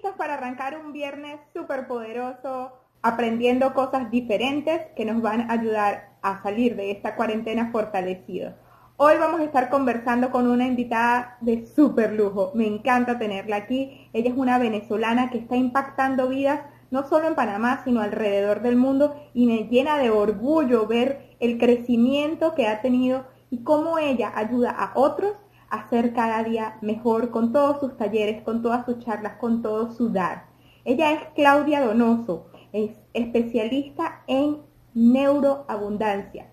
listos para arrancar un viernes súper poderoso, aprendiendo cosas diferentes que nos van a ayudar a salir de esta cuarentena fortalecidos. Hoy vamos a estar conversando con una invitada de súper lujo. Me encanta tenerla aquí. Ella es una venezolana que está impactando vidas no solo en Panamá, sino alrededor del mundo y me llena de orgullo ver el crecimiento que ha tenido y cómo ella ayuda a otros a ser cada día mejor con todos sus talleres, con todas sus charlas, con todo su dar. Ella es Claudia Donoso, es especialista en neuroabundancia.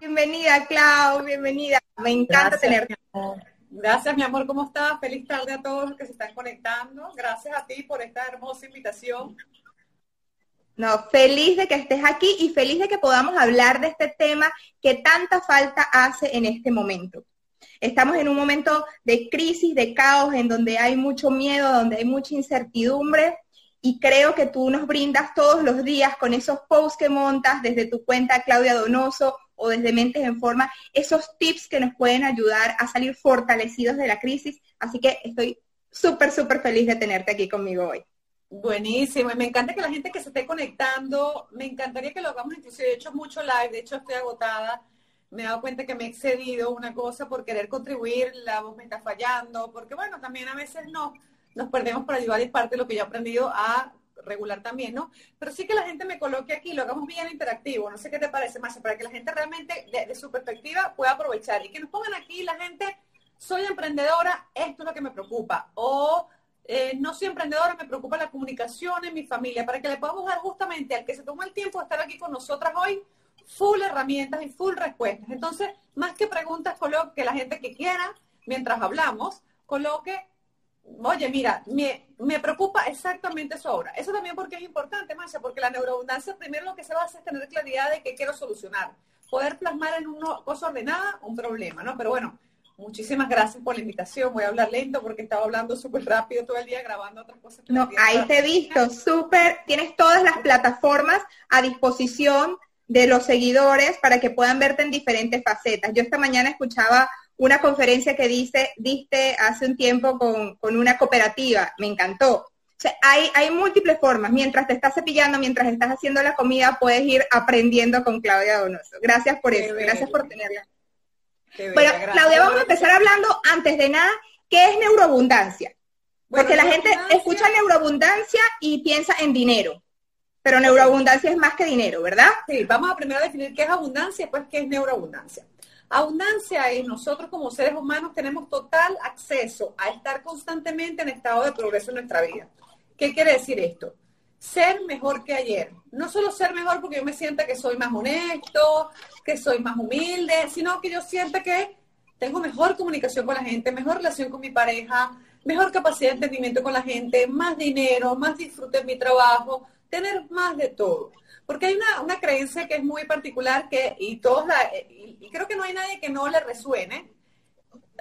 Bienvenida, Clau, bienvenida. Me encanta tenerte. Gracias, mi amor, ¿cómo estás? Feliz tarde a todos los que se están conectando. Gracias a ti por esta hermosa invitación. No, feliz de que estés aquí y feliz de que podamos hablar de este tema que tanta falta hace en este momento. Estamos en un momento de crisis, de caos, en donde hay mucho miedo, donde hay mucha incertidumbre y creo que tú nos brindas todos los días con esos posts que montas desde tu cuenta Claudia Donoso o desde Mentes en Forma, esos tips que nos pueden ayudar a salir fortalecidos de la crisis. Así que estoy súper, súper feliz de tenerte aquí conmigo hoy. Buenísimo, me encanta que la gente que se esté conectando, me encantaría que lo hagamos, inclusive he hecho mucho live, de hecho estoy agotada, me he dado cuenta que me he excedido una cosa por querer contribuir, la voz me está fallando, porque bueno, también a veces no, nos perdemos por ayudar y parte de lo que yo he aprendido a regular también, ¿no? Pero sí que la gente me coloque aquí, lo hagamos bien interactivo, no sé qué te parece, más para que la gente realmente, de, su perspectiva, pueda aprovechar y que nos pongan aquí la gente, soy emprendedora, esto es lo que me preocupa, o eh, no soy emprendedora, me preocupa la comunicación en mi familia, para que le podamos dar justamente al que se toma el tiempo de estar aquí con nosotras hoy, full herramientas y full respuestas. Entonces, más que preguntas, coloque que la gente que quiera, mientras hablamos, coloque oye, mira, me, me, preocupa exactamente eso ahora. Eso también porque es importante, Marcia, porque la neuroabundancia primero lo que se va a hacer es tener claridad de qué quiero solucionar. Poder plasmar en una cosa ordenada un problema, ¿no? Pero bueno, muchísimas gracias por la invitación. Voy a hablar lento porque estaba hablando súper rápido todo el día grabando otras cosas. no, ahí te he visto, súper. Tienes todas las plataformas a disposición de los seguidores para que puedan verte en diferentes facetas. Yo esta mañana escuchaba una conferencia que dice, diste hace un tiempo con, una cooperativa, me encantó. O sea, hay, hay múltiples formas. Mientras te estás cepillando, mientras estás haciendo la comida, puedes ir aprendiendo con Claudia Donoso. Gracias por eso, gracias por tenerla. Bueno, Claudia, vamos a empezar hablando antes de nada, ¿qué es neuroabundancia? Porque la gente escucha neuroabundancia y piensa en dinero, pero neuroabundancia es más que dinero, ¿verdad? Sí, vamos a primero definir qué es abundancia y después qué es neuroabundancia. Abundancia es nosotros como seres humanos tenemos total acceso a estar constantemente en estado de progreso en nuestra vida. ¿Qué quiere decir esto? Ser mejor que ayer. No solo ser mejor porque yo me sienta que soy más honesto, que soy más humilde, sino que yo sienta que tengo mejor comunicación con la gente, mejor relación con mi pareja, mejor capacidad de entendimiento con la gente, más dinero, más disfrute en mi trabajo, tener más de todo. Porque hay una, una creencia que es muy particular que, y todos la, y, creo que no hay nadie que no le resuene.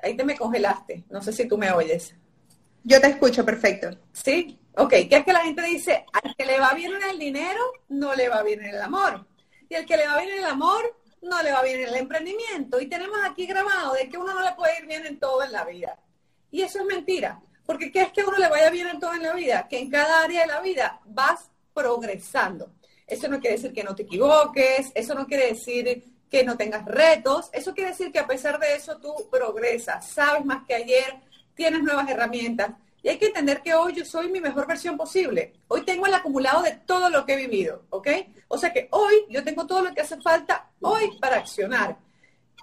Ahí te me congelaste, no sé si tú me oyes. Yo te escucho perfecto. Sí, ok, que es que la gente dice, al que le va bien en el dinero, no le va bien en el amor. Y al que le va bien en el amor, no le va bien en el emprendimiento. Y tenemos aquí grabado de que uno no le puede ir bien en todo en la vida. Y eso es mentira. Porque ¿qué es que uno le vaya bien en todo en la vida? Que en cada área de la vida vas progresando. Eso no quiere decir que no te equivoques, eso no quiere decir que no tengas retos, eso quiere decir que a pesar de eso tú progresas, sabes más que ayer, tienes nuevas herramientas. Y hay que entender que hoy yo soy mi mejor versión posible. Hoy tengo el acumulado de todo lo que he vivido, ¿ok? O sea que hoy yo tengo todo lo que hace falta hoy para accionar.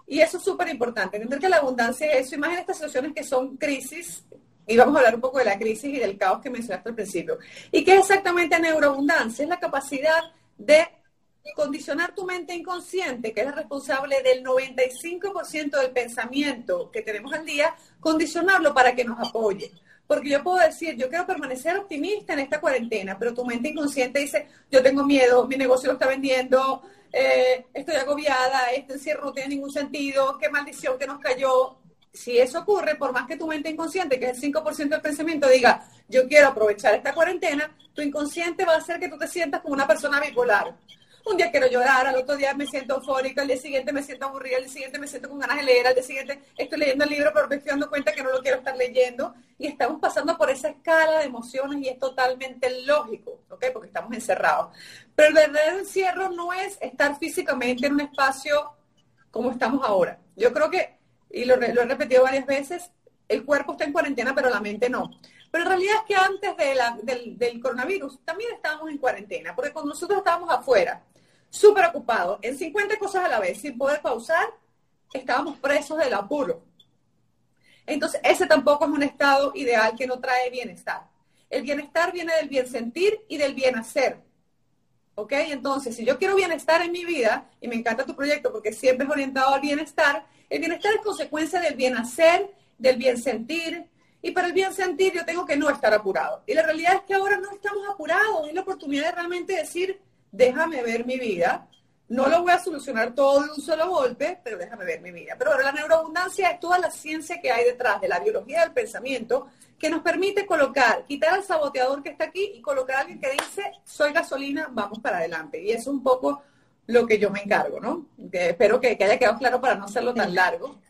Y eso es súper importante, entender que la abundancia es eso, y más en estas situaciones que son crisis, y vamos a hablar un poco de la crisis y del caos que mencionaste al principio. ¿Y qué es exactamente neuroabundancia? Es la capacidad de condicionar tu mente inconsciente, que es responsable del 95% del pensamiento que tenemos al día, condicionarlo para que nos apoye. Porque yo puedo decir, yo quiero permanecer optimista en esta cuarentena, pero tu mente inconsciente dice, yo tengo miedo, mi negocio lo está vendiendo, eh, estoy agobiada, este encierro no tiene ningún sentido, qué maldición que nos cayó si eso ocurre, por más que tu mente inconsciente, que es el 5% del pensamiento, diga, yo quiero aprovechar esta cuarentena, tu inconsciente va a hacer que tú te sientas como una persona bipolar. Un día quiero llorar, al otro día me siento eufórica, al día siguiente me siento aburrida, al día siguiente me siento con ganas de leer, al día siguiente estoy leyendo el libro, pero me estoy dando cuenta que no lo quiero estar leyendo. Y estamos pasando por esa escala de emociones y es totalmente lógico, ¿ok? Porque estamos encerrados. Pero el verdadero encierro no es estar físicamente en un espacio como estamos ahora. Yo creo que, y lo, lo he repetido varias veces, el cuerpo está en cuarentena, pero la mente no. Pero en realidad es que antes del, del, coronavirus también estábamos en cuarentena, porque cuando nosotros estábamos afuera, súper ocupados, en 50 cosas a la vez, sin poder pausar, estábamos presos del apuro. Entonces, ese tampoco es un estado ideal que no trae bienestar. El bienestar viene del bien sentir y del bien hacer. ¿Ok? Entonces, si yo quiero bienestar en mi vida, y me encanta tu proyecto porque siempre es orientado al bienestar, el bienestar es consecuencia del bien hacer, del bien sentir, y para el bien sentir yo tengo que no estar apurado. Y la realidad es que ahora no estamos apurados, es la oportunidad de realmente decir, déjame ver mi vida. No lo voy a solucionar todo de un solo golpe, pero déjame ver mi vida. Pero ahora la neuroabundancia es toda la ciencia que hay detrás de la biología del pensamiento que nos permite colocar, quitar al saboteador que está aquí y colocar a alguien que dice, soy gasolina, vamos para adelante. Y eso es un poco lo que yo me encargo, ¿no? espero que, haya quedado claro para no hacerlo tan largo.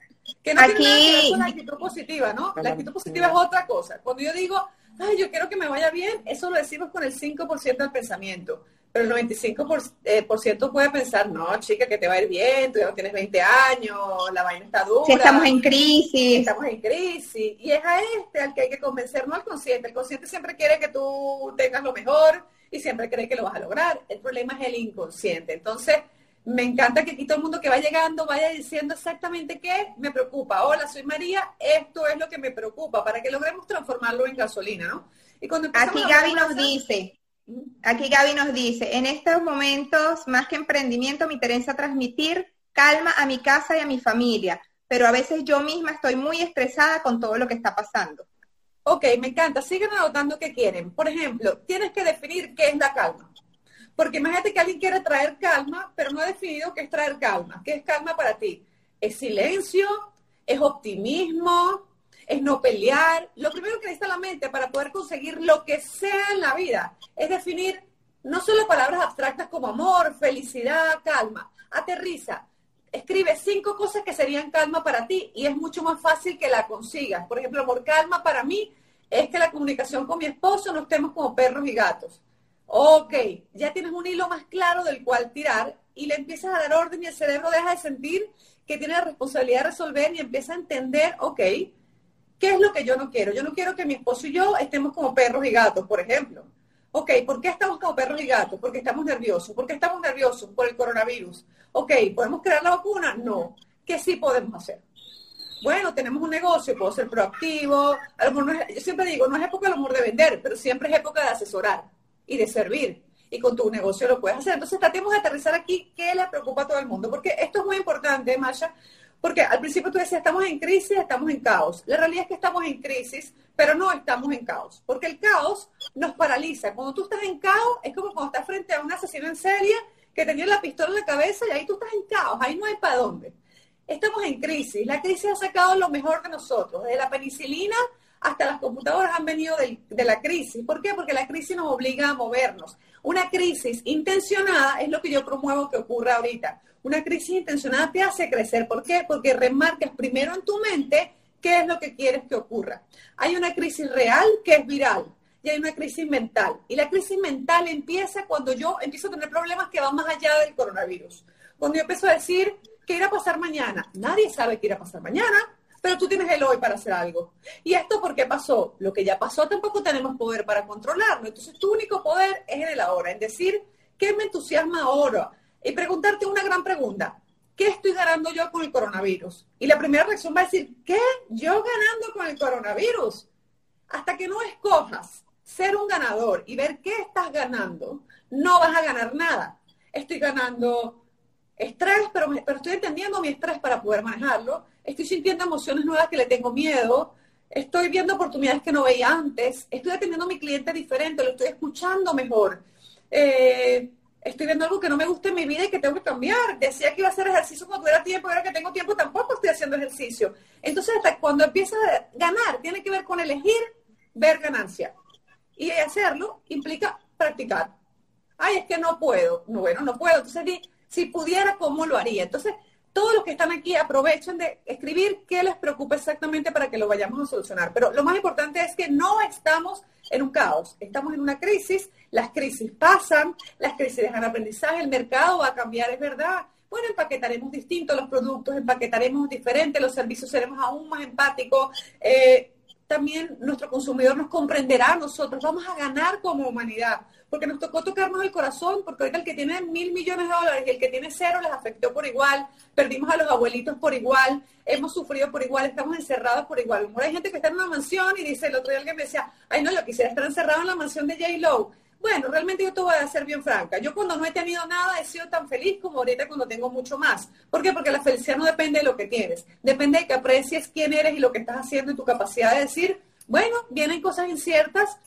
Que no tiene nada que ver con la actitud positiva, ¿no? La actitud positiva es otra cosa. Cuando yo digo, ay, yo quiero que me vaya bien, eso lo decimos con el 5% del pensamiento. Pero el 95% eh, por, ciento puede pensar, no, chica, que te va a ir bien, tú ya no tienes 20 años, la vaina está dura. Si estamos en crisis. Estamos en crisis. Y es a este al que hay que convencer, no al consciente. El consciente siempre quiere que tú tengas lo mejor y siempre cree que lo vas a lograr. El problema es el inconsciente. Entonces, me encanta que aquí todo el mundo que va llegando vaya diciendo exactamente qué me preocupa. Hola, soy María, esto es lo que me preocupa, para que logremos transformarlo en gasolina, ¿no? Y cuando aquí Gaby nos dice, aquí Gaby nos dice, en estos momentos, más que emprendimiento, me interesa transmitir calma a mi casa y a mi familia, pero a veces yo misma estoy muy estresada con todo lo que está pasando. Ok, me encanta. Sigan anotando qué quieren. Por ejemplo, tienes que definir qué es la calma. Porque imagínate que alguien quiere traer calma, pero no ha definido qué es traer calma. ¿Qué es calma para ti? ¿Es silencio? ¿Es optimismo? ¿Es no pelear? Lo primero que necesita la mente para poder conseguir lo que sea en la vida es definir no solo palabras abstractas como amor, felicidad, calma. Aterriza. Escribe cinco cosas que serían calma para ti y es mucho más fácil que la consigas. Por ejemplo, amor, calma para mí es que la comunicación con mi esposo no estemos como perros y gatos Ok, ya tienes un hilo más claro del cual tirar y le empiezas a dar orden y el cerebro deja de sentir que tiene la responsabilidad de resolver y empieza a entender, ok, ¿qué es lo que yo no quiero? Yo no quiero que mi esposo y yo estemos como perros y gatos, por ejemplo. Ok, ¿por qué estamos como perros y gatos? Porque estamos nerviosos. ¿Por qué estamos nerviosos? Por el coronavirus. Ok, ¿podemos crear la vacuna? No. ¿Qué sí podemos hacer? Bueno, tenemos un negocio, puedo ser proactivo. yo siempre digo, no es época del amor de vender, pero siempre es época de asesorar y de servir. Y con tu negocio lo puedes hacer. Entonces tratemos de aterrizar aquí qué le preocupa a todo el mundo. Porque esto es muy importante, Masha, porque al principio tú decías, estamos en crisis, estamos en caos. La realidad es que estamos en crisis, pero no estamos en caos. Porque el caos nos paraliza. Cuando tú estás en caos, es como cuando estás frente a un asesino en serie que tenía la pistola en la cabeza y ahí tú estás en caos, ahí no hay para dónde. Estamos en crisis. La crisis ha sacado lo mejor de nosotros, desde la penicilina hasta las computadoras han venido de la crisis. ¿Por qué? Porque la crisis nos obliga a movernos. Una crisis intencionada es lo que yo promuevo que ocurra ahorita. Una crisis intencionada te hace crecer. ¿Por qué? Porque remarcas primero en tu mente qué es lo que quieres que ocurra. Hay una crisis real que es viral y hay una crisis mental. Y la crisis mental empieza cuando yo empiezo a tener problemas que van más allá del coronavirus. Cuando yo empiezo a decir, ¿qué irá a pasar mañana? Nadie sabe qué irá a pasar mañana pero tú tienes el hoy para hacer algo. ¿Y esto por qué pasó? Lo que ya pasó tampoco tenemos poder para controlarlo. Entonces tu único poder es en el ahora, en decir, ¿qué me entusiasma ahora? Y preguntarte una gran pregunta. ¿Qué estoy ganando yo con el coronavirus? Y la primera reacción va a decir, ¿qué? ¿Yo ganando con el coronavirus? Hasta que no escojas ser un ganador y ver qué estás ganando, no vas a ganar nada. Estoy ganando estrés, pero, pero estoy entendiendo mi estrés para poder manejarlo estoy sintiendo emociones nuevas que le tengo miedo, estoy viendo oportunidades que no veía antes, estoy atendiendo a mi cliente diferente, lo estoy escuchando mejor. Eh, estoy viendo algo que no me gusta en mi vida y que tengo que cambiar. Decía que iba a hacer ejercicio cuando tuviera tiempo, ahora que tengo tiempo tampoco estoy haciendo ejercicio. Entonces, hasta cuando empieza a ganar, tiene que ver con elegir ver ganancia. Y hacerlo implica practicar. Ay, es que no puedo. bueno, no puedo. Entonces, si pudiera, ¿cómo lo haría? Entonces, todos los que están aquí aprovechen de escribir qué les preocupa exactamente para que lo vayamos a solucionar. Pero lo más importante es que no estamos en un caos, estamos en una crisis, las crisis pasan, las crisis dejan aprendizaje, el mercado va a cambiar, es verdad. Bueno, empaquetaremos distintos los productos, empaquetaremos diferentes, los servicios seremos aún más empáticos. Eh, también nuestro consumidor nos comprenderá a nosotros, vamos a ganar como humanidad porque nos tocó tocarnos el corazón, porque ahorita el que tiene mil millones de dólares y el que tiene cero les afectó por igual, perdimos a los abuelitos por igual, hemos sufrido por igual, estamos encerrados por igual. Ahora hay gente que está en una mansión y dice, el otro día alguien me decía, ay no, yo quisiera estar encerrado en la mansión de J. Lowe. Bueno, realmente yo te voy a ser bien franca. Yo cuando no he tenido nada he sido tan feliz como ahorita cuando tengo mucho más. ¿Por qué? Porque la felicidad no depende de lo que tienes. Depende de que aprecies quién eres y lo que estás haciendo y tu capacidad de decir, bueno, vienen cosas inciertas,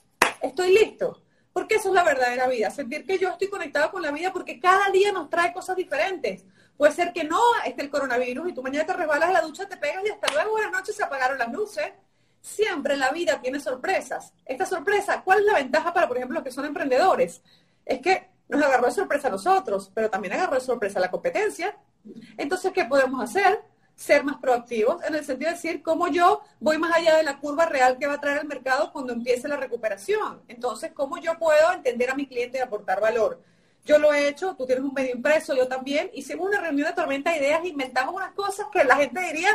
estoy listo. Porque eso es la verdadera vida, sentir que yo estoy conectado con la vida porque cada día nos trae cosas diferentes. Puede ser que no esté el coronavirus y tú mañana te resbalas la ducha, te pegas y hasta luego, buenas noches, se apagaron las luces. Siempre la vida tiene sorpresas. Esta sorpresa, ¿cuál es la ventaja para, por ejemplo, los que son emprendedores? Es que nos agarró de sorpresa a nosotros, pero también agarró de sorpresa a la competencia. Entonces, ¿qué podemos hacer? Ser más proactivos, en el sentido de decir cómo yo voy más allá de la curva real que va a traer el mercado cuando empiece la recuperación. Entonces, cómo yo puedo entender a mi cliente y aportar valor. Yo lo he hecho, tú tienes un medio impreso, yo también. Hicimos una reunión de tormenta de ideas, inventamos unas cosas que la gente diría,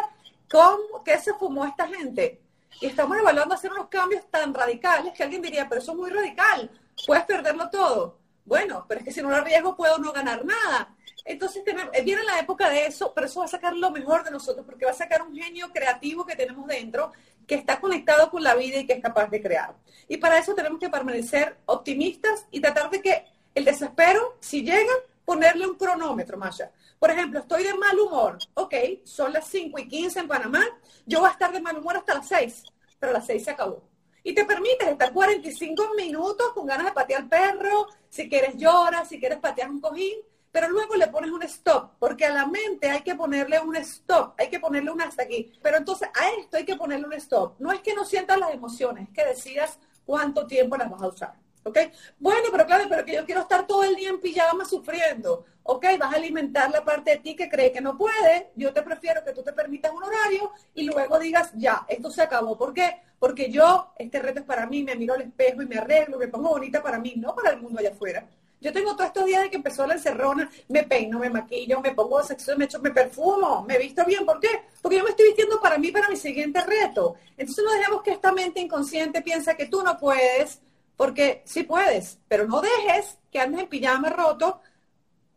¿cómo? ¿Qué se fumó esta gente? Y estamos evaluando hacer unos cambios tan radicales que alguien diría, pero eso es muy radical, puedes perderlo todo. Bueno, pero es que si no lo arriesgo puedo no ganar nada. Entonces eh, viene la época de eso, pero eso va a sacar lo mejor de nosotros, porque va a sacar un genio creativo que tenemos dentro, que está conectado con la vida y que es capaz de crear. Y para eso tenemos que permanecer optimistas y tratar de que el desespero, si llega, ponerle un cronómetro, Masha. Por ejemplo, estoy de mal humor. Ok, son las 5 y 15 en Panamá. Yo voy a estar de mal humor hasta las 6, pero a las 6 se acabó. Y te permites estar 45 minutos con ganas de patear al perro, si quieres llorar, si quieres patear un cojín, pero luego le pones un stop, porque a la mente hay que ponerle un stop, hay que ponerle un hasta aquí. Pero entonces a esto hay que ponerle un stop. No es que no sientas las emociones, es que decidas cuánto tiempo las vas a usar. ¿Ok? Bueno, pero claro, pero que yo quiero estar todo el día en pijama sufriendo. ¿Ok? Vas a alimentar la parte de ti que cree que no puede. Yo te prefiero que tú te permitas un horario y luego digas, ya, esto se acabó. ¿Por qué? Porque yo, este reto es para mí, me miro al espejo y me arreglo, me pongo bonita para mí, no para el mundo allá afuera. Yo tengo todos estos días de que empezó la encerrona, me peino, me maquillo, me pongo sexo, me echo, me perfumo, me visto bien. ¿Por qué? Porque yo me estoy vistiendo para mí, para mi siguiente reto. Entonces no dejemos que esta mente inconsciente piense que tú no puedes, porque sí puedes, pero no dejes que andes en pijama roto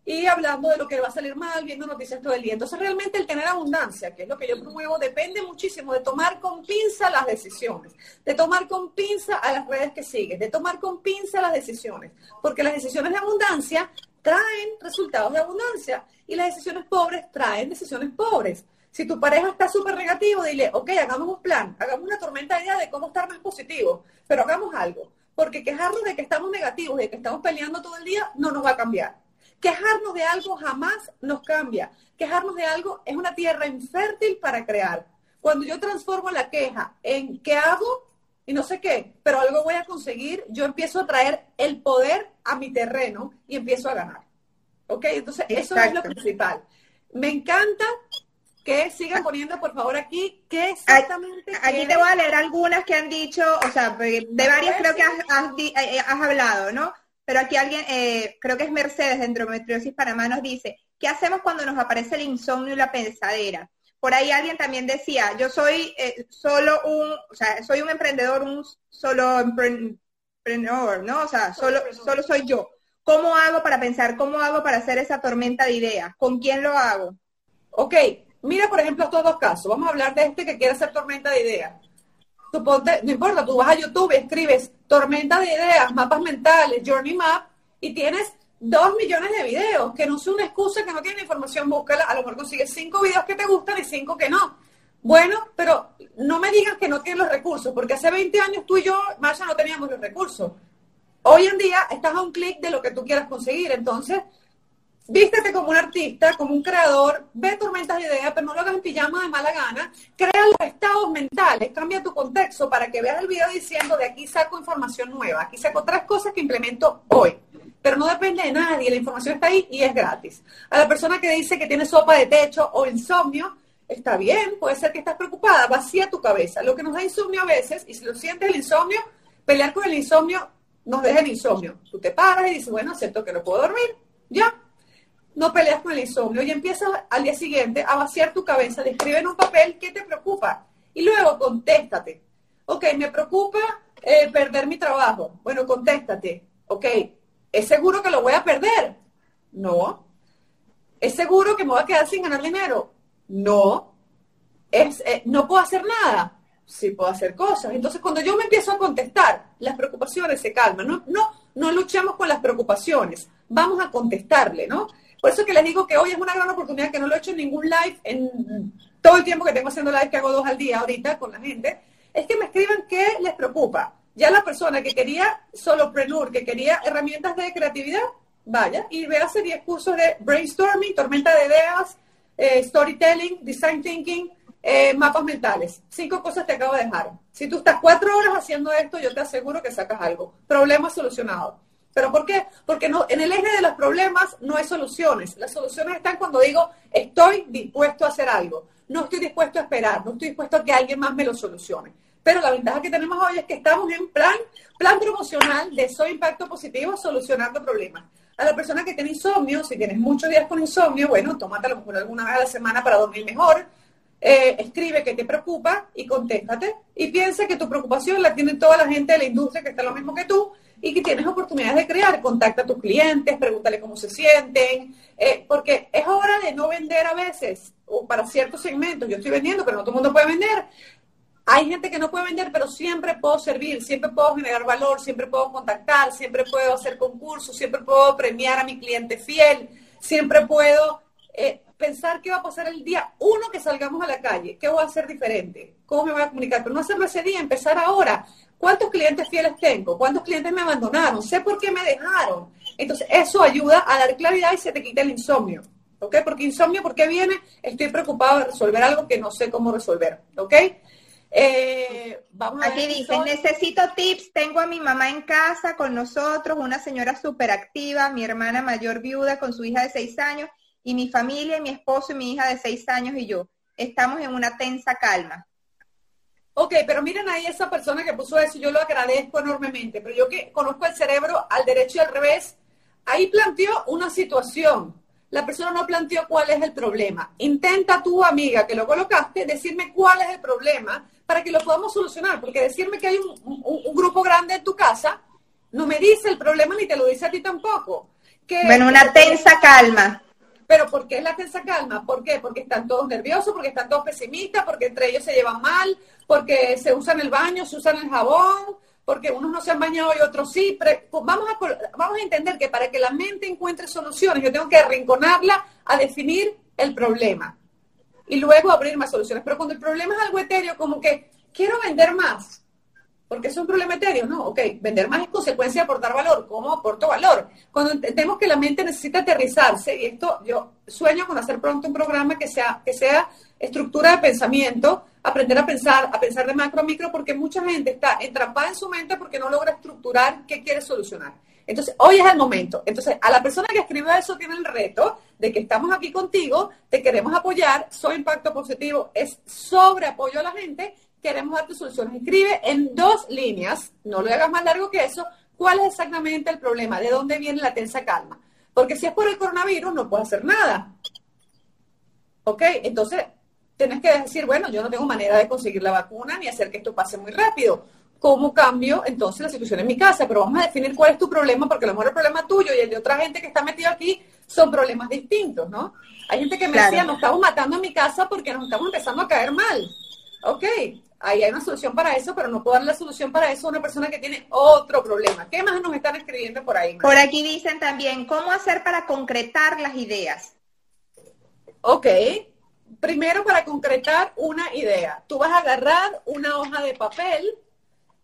y hablando de lo que va a salir mal, viendo noticias todo el día. Entonces, realmente el tener abundancia, que es lo que yo promuevo, depende muchísimo de tomar con pinza las decisiones, de tomar con pinza a las redes que sigues, de tomar con pinza las decisiones, porque las decisiones de abundancia traen resultados de abundancia y las decisiones pobres traen decisiones pobres. Si tu pareja está súper negativo, dile, ok, hagamos un plan, hagamos una tormenta de idea de cómo estar más positivo, pero hagamos algo, porque quejarnos de que estamos negativos y de que estamos peleando todo el día no nos va a cambiar Quejarnos de algo jamás nos cambia. Quejarnos de algo es una tierra infértil para crear. Cuando yo transformo la queja en qué hago y no sé qué, pero algo voy a conseguir, yo empiezo a traer el poder a mi terreno y empiezo a ganar. ¿Ok? Entonces, eso es lo principal. Me encanta que sigan poniendo, por favor, aquí qué exactamente. Aquí te voy a leer algunas que han dicho, o sea, de varias creo que has, eh, has hablado, ¿no? Pero aquí alguien, eh, creo que es Mercedes de Endometriosis Panamá, nos dice, ¿qué hacemos cuando nos aparece el insomnio y la pensadera? Por ahí alguien también decía, yo soy eh, solo un, o sea, soy un emprendedor, un solo emprendedor, ¿no? O sea, solo, solo soy yo. ¿Cómo hago para pensar? ¿Cómo hago para hacer esa tormenta de ideas? ¿Con quién lo hago? Ok, mira por ejemplo estos dos casos. Vamos a hablar de este que quiere hacer tormenta de ideas no importa, tú vas a YouTube, escribes tormenta de ideas, mapas mentales, journey map, y tienes dos millones de videos, que no es una excusa que no tiene información, búscala, a lo mejor consigues cinco videos que te gustan y cinco que no. Bueno, pero no me digas que no tienes los recursos, porque hace 20 años tú y yo, Masha, no teníamos los recursos. Hoy en día estás a un clic de lo que tú quieras conseguir, entonces vístete como un artista, como un creador, ve tormentas de ideas, pero no lo hagas en pijama de mala gana, crea los estados mentales, cambia tu contexto para que veas el video diciendo de aquí saco información nueva, aquí saco tres cosas que implemento hoy. pero no depende de nadie, la información está ahí y es gratis. A la persona que dice que tiene sopa de techo o insomnio, está bien, puede ser que estás preocupada, vacía tu cabeza. Lo que nos da insomnio a veces, y si lo sientes el insomnio, pelear con el insomnio nos deja el insomnio. Tú te paras y dices, bueno, acepto que no puedo dormir, ya. No peleas con el insomnio y empiezas al día siguiente a vaciar tu cabeza, describe en un papel qué te preocupa y luego contéstate. Ok, me preocupa eh, perder mi trabajo. Bueno, contéstate. Ok, ¿es seguro que lo voy a perder? No. ¿Es seguro que me voy a quedar sin ganar dinero? No. ¿Es, eh, ¿No puedo hacer nada? Sí puedo hacer cosas. Entonces, cuando yo me empiezo a contestar, las preocupaciones se calman. No, no, no luchamos con las preocupaciones. Vamos a contestarle, ¿no? Por eso que les digo que hoy es una gran oportunidad, que no lo he hecho en ningún live, en todo el tiempo que tengo haciendo live, que hago dos al día ahorita con la gente, es que me escriban qué les preocupa. Ya la persona que quería solo prenur, que quería herramientas de creatividad, vaya y vea 10 cursos de brainstorming, tormenta de ideas, eh, storytelling, design thinking, eh, mapas mentales. Cinco cosas te acabo de dejar. Si tú estás cuatro horas haciendo esto, yo te aseguro que sacas algo. Problema solucionado. ¿Pero por qué? Porque no, en el eje de los problemas no hay soluciones. Las soluciones están cuando digo, estoy dispuesto a hacer algo. No estoy dispuesto a esperar, no estoy dispuesto a que alguien más me lo solucione. Pero la ventaja que tenemos hoy es que estamos en plan, plan promocional de Soy Impacto Positivo solucionando problemas. A la persona que tiene insomnio, si tienes muchos días con insomnio, bueno, tómate a mejor alguna vez a la semana para dormir mejor. Eh, escribe que te preocupa y contéstate. Y piensa que tu preocupación la tiene toda la gente de la industria que está lo mismo que tú y que tienes oportunidades de crear. Contacta a tus clientes, pregúntale cómo se sienten, eh, porque es hora de no vender a veces, o para ciertos segmentos. Yo estoy vendiendo, pero no todo el mundo puede vender. Hay gente que no puede vender, pero siempre puedo servir, siempre puedo generar valor, siempre puedo contactar, siempre puedo hacer concursos, siempre puedo premiar a mi cliente fiel, siempre puedo eh, pensar qué va a pasar el día uno que salgamos a la calle, qué voy a hacer diferente, cómo me voy a comunicar, pero no hacerlo ese día, empezar ahora. ¿Cuántos clientes fieles tengo? ¿Cuántos clientes me abandonaron? Sé por qué me dejaron. Entonces, eso ayuda a dar claridad y se te quita el insomnio. ¿Ok? Porque insomnio, ¿por qué viene? Estoy preocupado de resolver algo que no sé cómo resolver. ¿Ok? Eh, vamos Aquí dice, necesito tips, tengo a mi mamá en casa con nosotros, una señora súper activa, mi hermana mayor viuda con su hija de seis años y mi familia, mi esposo y mi hija de seis años y yo. Estamos en una tensa calma. Ok, pero miren ahí esa persona que puso eso, yo lo agradezco enormemente, pero yo que conozco el cerebro al derecho y al revés, ahí planteó una situación. La persona no planteó cuál es el problema. Intenta tu amiga que lo colocaste decirme cuál es el problema para que lo podamos solucionar, porque decirme que hay un, grupo grande en tu casa no me dice el problema ni te lo dice a ti tampoco. Que, bueno, una tensa calma. Pero ¿por qué es la tensa calma? ¿Por qué? Porque están todos nerviosos, porque están todos pesimistas, porque entre ellos se llevan mal, porque se usan el baño, se usan el jabón, porque unos no se han bañado y otros sí. Pues vamos, a, vamos a entender que para que la mente encuentre soluciones, yo tengo que arrinconarla a definir el problema y luego abrir más soluciones. Pero cuando el problema es algo etéreo, como que quiero vender más, porque es un problema etéreo, ¿no? Ok, vender más es consecuencia de aportar valor. ¿Cómo aporto valor? Cuando entendemos que la mente necesita aterrizarse, y esto yo sueño con hacer pronto un programa que sea, que sea estructura de pensamiento, aprender a pensar, a pensar de macro a micro, porque mucha gente está entrampada en su mente porque no logra estructurar qué quiere solucionar. Entonces, hoy es el momento. Entonces, a la persona que escribió eso tiene el reto de que estamos aquí contigo, te queremos apoyar, soy impacto positivo, es sobre apoyo a la gente, queremos darte soluciones. Escribe en dos líneas, no lo hagas más largo que eso, cuál es exactamente el problema, de dónde viene la tensa calma. Porque si es por el coronavirus, no puedo hacer nada. ¿Ok? Entonces, tienes que decir, bueno, yo no tengo manera de conseguir la vacuna ni hacer que esto pase muy rápido. ¿Cómo cambio entonces la situación en mi casa? Pero vamos a definir cuál es tu problema, porque a lo mejor el problema tuyo y el de otra gente que está metida aquí son problemas distintos, ¿no? Hay gente que me decía, nos estamos matando en mi casa porque nos estamos empezando a caer mal. Ok, ahí hay una solución para eso, pero no puedo dar la solución para eso a una persona que tiene otro problema. ¿Qué más nos están escribiendo por ahí? Por aquí dicen también, ¿cómo hacer para concretar las ideas? Ok, primero para concretar una idea. Tú vas a agarrar una hoja de papel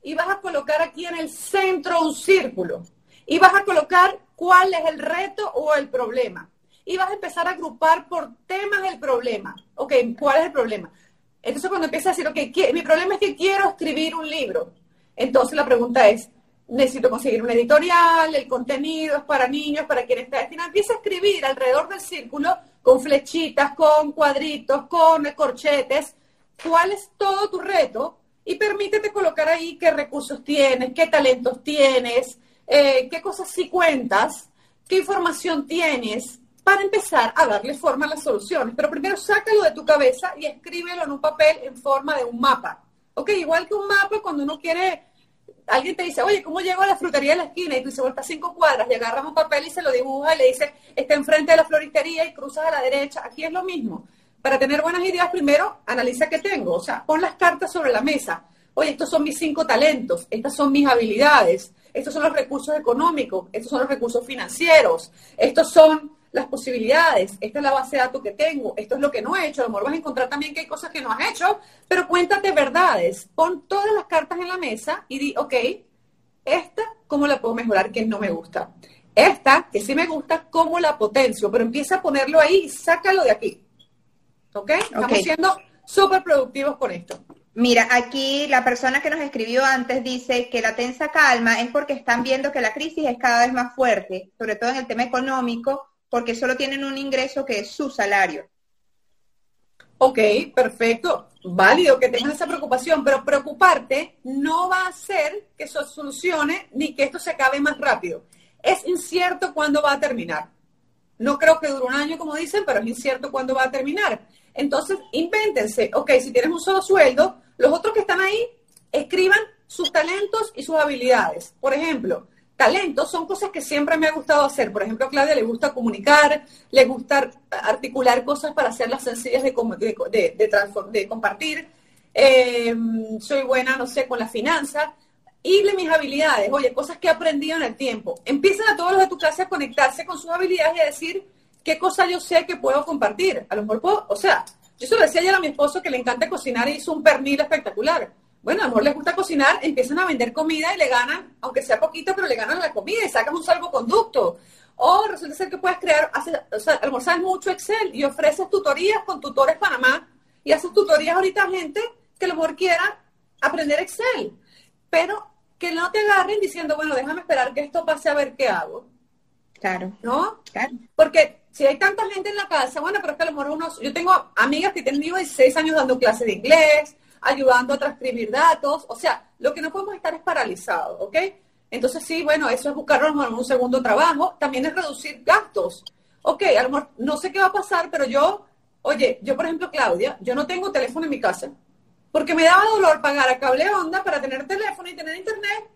y vas a colocar aquí en el centro un círculo. Y vas a colocar cuál es el reto o el problema. Y vas a empezar a agrupar por temas el problema. Ok, ¿cuál es el problema? Entonces cuando empiezas a decir, ok, mi problema es que quiero escribir un libro. Entonces la pregunta es, necesito conseguir un editorial, el contenido es para niños, para quienes está destinado. Empieza a escribir alrededor del círculo con flechitas, con cuadritos, con corchetes, cuál es todo tu reto y permítete colocar ahí qué recursos tienes, qué talentos tienes, eh, qué cosas sí cuentas, qué información tienes, para empezar a darle forma a las soluciones. Pero primero sácalo de tu cabeza y escríbelo en un papel en forma de un mapa. Ok, igual que un mapa cuando uno quiere, alguien te dice, oye, ¿cómo llego a la frutería de la esquina? Y tú dices, vuelta cinco cuadras y agarras un papel y se lo dibujas y le dices, está enfrente de la floristería y cruzas a la derecha. Aquí es lo mismo. Para tener buenas ideas, primero analiza qué tengo. O sea, pon las cartas sobre la mesa. Oye, estos son mis cinco talentos, estas son mis habilidades, estos son los recursos económicos, estos son los recursos financieros, estos son las posibilidades, esta es la base de datos que tengo, esto es lo que no he hecho, a lo mejor vas a encontrar también que hay cosas que no has hecho, pero cuéntate verdades, pon todas las cartas en la mesa y di, ok, esta, ¿cómo la puedo mejorar que no me gusta? Esta, que sí me gusta, ¿cómo la potencio? Pero empieza a ponerlo ahí y sácalo de aquí. ¿Ok? Estamos siendo súper productivos con esto. Mira, aquí la persona que nos escribió antes dice que la tensa calma es porque están viendo que la crisis es cada vez más fuerte, sobre todo en el tema económico, porque solo tienen un ingreso que es su salario. Ok, perfecto. Válido que tengas esa preocupación, pero preocuparte no va a hacer que eso solucione ni que esto se acabe más rápido. Es incierto cuándo va a terminar. No creo que dure un año, como dicen, pero es incierto cuándo va a terminar. Entonces, invéntense, ok, si tienes un solo sueldo, los otros que están ahí, escriban sus talentos y sus habilidades. Por ejemplo, talentos son cosas que siempre me ha gustado hacer. Por ejemplo, a Claudia le gusta comunicar, le gusta articular cosas para hacerlas sencillas de, de, compartir. Eh, soy buena, no sé, con la finanza. Y mis habilidades, oye, cosas que he aprendido en el tiempo. Empiezan a todos los de tu clase a conectarse con sus habilidades y a decir, qué cosa yo sé que puedo compartir. A lo mejor puedo, o sea, yo se lo decía ayer a mi esposo que le encanta cocinar y hizo un pernil espectacular. Bueno, a lo mejor les gusta cocinar, empiezan a vender comida y le ganan, aunque sea poquito, pero le ganan la comida y sacas un salvoconducto. O resulta ser que puedes crear, o sea, almorzar mucho Excel y ofreces tutorías con Tutores Panamá y haces tutorías ahorita a gente que a lo mejor quiera aprender Excel. Pero que no te agarren diciendo, bueno, déjame esperar que esto pase a ver qué hago. Claro. ¿No? Claro. Porque si hay tanta gente en la casa, bueno, pero es que a lo mejor unos, yo tengo amigas que tienen 16 años dando clases de inglés, ayudando a transcribir datos, o sea, lo que no podemos estar es paralizados, ¿ok? Entonces sí, bueno, eso es buscarnos en un segundo trabajo, también es reducir gastos. Ok, a lo mejor no sé qué va a pasar, pero yo, oye, yo por ejemplo, Claudia, yo no tengo teléfono en mi casa, porque me daba dolor pagar a cable onda para tener teléfono y tener internet,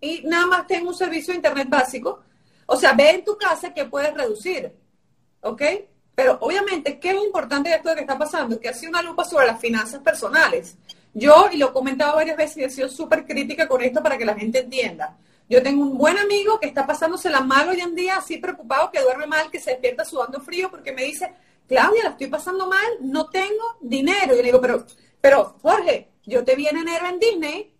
y nada más tengo un servicio de internet básico. O sea, ve en tu casa que puedes reducir. ¿ok? Pero obviamente, ¿qué es importante de esto que está pasando? Que ha sido una lupa sobre las finanzas personales. Yo, y lo he comentado varias veces, y he sido súper crítica con esto para que la gente entienda. Yo tengo un buen amigo que está pasándose la mal hoy en día, así preocupado, que duerme mal, que se despierta sudando frío, porque me dice, Claudia, la estoy pasando mal, no tengo dinero. Y yo le digo, pero, pero, Jorge, yo te vi en enero en Disney.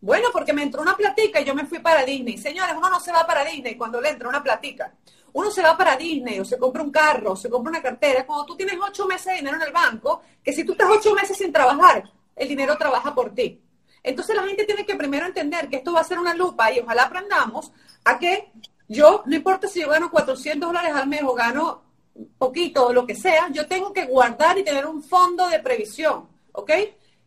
Bueno, porque me entró una platica y yo me fui para Disney. Señores, uno no se va para Disney cuando le entra una platica. Uno se va para Disney o se compra un carro, o se compra una cartera, cuando tú tienes ocho meses de dinero en el banco, que si tú estás ocho meses sin trabajar, el dinero trabaja por ti. Entonces la gente tiene que primero entender que esto va a ser una lupa y ojalá aprendamos a que yo, no importa si yo gano 400 dólares al mes o gano poquito o lo que sea, yo tengo que guardar y tener un fondo de previsión, ¿ok?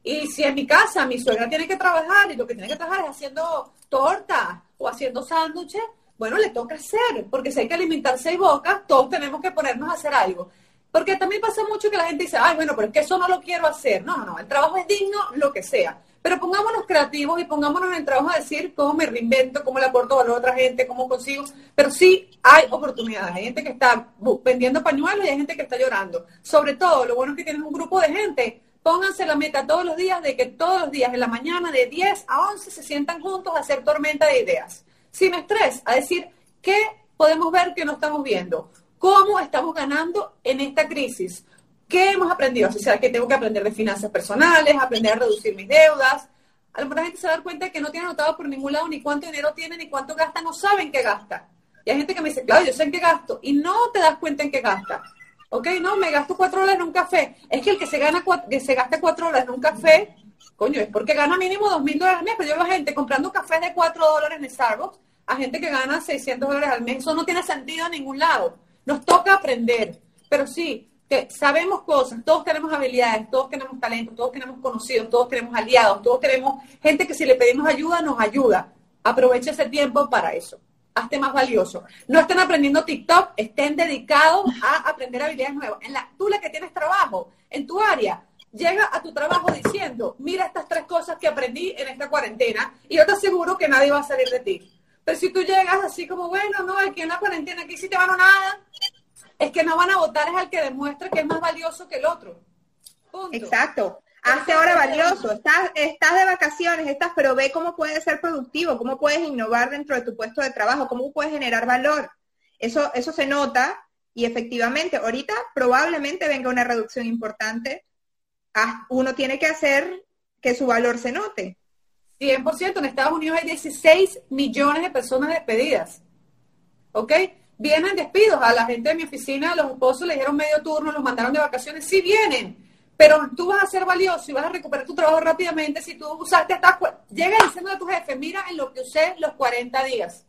Y si en mi casa mi suegra tiene que trabajar y lo que tiene que trabajar es haciendo tortas o haciendo sándwiches, bueno, le toca hacer, porque si hay que alimentar seis bocas, todos tenemos que ponernos a hacer algo. Porque también pasa mucho que la gente dice, ay, bueno, pero es que eso no lo quiero hacer. No, no, no, el trabajo es digno, lo que sea. Pero pongámonos creativos y pongámonos en el trabajo a decir cómo me reinvento, cómo le aporto valor a otra gente, cómo consigo. Pero sí hay oportunidades. Hay gente que está vendiendo pañuelos y hay gente que está llorando. Sobre todo, lo bueno es que tienen un grupo de gente. Pónganse la meta todos los días de que todos los días en la mañana de 10 a 11 se sientan juntos a hacer tormenta de ideas sin estrés, a decir, ¿qué podemos ver que no estamos viendo? ¿Cómo estamos ganando en esta crisis? ¿Qué hemos aprendido? O sea, que tengo que aprender de finanzas personales, aprender a reducir mis deudas. A lo gente se da cuenta que no tiene anotado por ningún lado ni cuánto dinero tiene ni cuánto gasta, no saben qué gasta. Y hay gente que me dice, claro, yo sé en qué gasto, y no te das cuenta en qué gasta. Ok, no, me gasto cuatro horas en un café. Es que el que se, gana, que se gasta cuatro horas en un café Coño, es porque gana mínimo dos mil dólares al mes, pero yo veo gente comprando café de 4 dólares en Starbucks a gente que gana 600 dólares al mes. Eso no tiene sentido en ningún lado. Nos toca aprender, pero sí, que sabemos cosas, todos tenemos habilidades, todos tenemos talento, todos tenemos conocidos, todos tenemos aliados, todos tenemos gente que si le pedimos ayuda nos ayuda. Aproveche ese tiempo para eso. Hazte más valioso. No estén aprendiendo TikTok, estén dedicados a aprender habilidades nuevas. En la, tú la que tienes trabajo, en tu área, llega a tu trabajo diciendo, mira estas tres cosas que aprendí en esta cuarentena y yo te aseguro que nadie va a salir de ti. Pero si tú llegas así como, bueno, no, aquí en la cuarentena, aquí sí te van a nada, es que no van a votar es al que demuestra que es más valioso que el otro. Exacto. Hazte ahora valioso. Estás, estás de vacaciones, estás, pero ve cómo puedes ser productivo, cómo puedes innovar dentro de tu puesto de trabajo, cómo puedes generar valor. Eso, eso se nota y efectivamente, ahorita probablemente venga una reducción importante. Uno tiene que hacer que su valor se note. 100%. En Estados Unidos hay 16 millones de personas despedidas. ¿Ok? Vienen despidos. A la gente de mi oficina, los esposos le dieron medio turno, los mandaron de vacaciones. Sí vienen. Pero tú vas a ser valioso y vas a recuperar tu trabajo rápidamente si tú usaste hasta... Llega diciendo a tu jefe, mira en lo que usé los 40 días.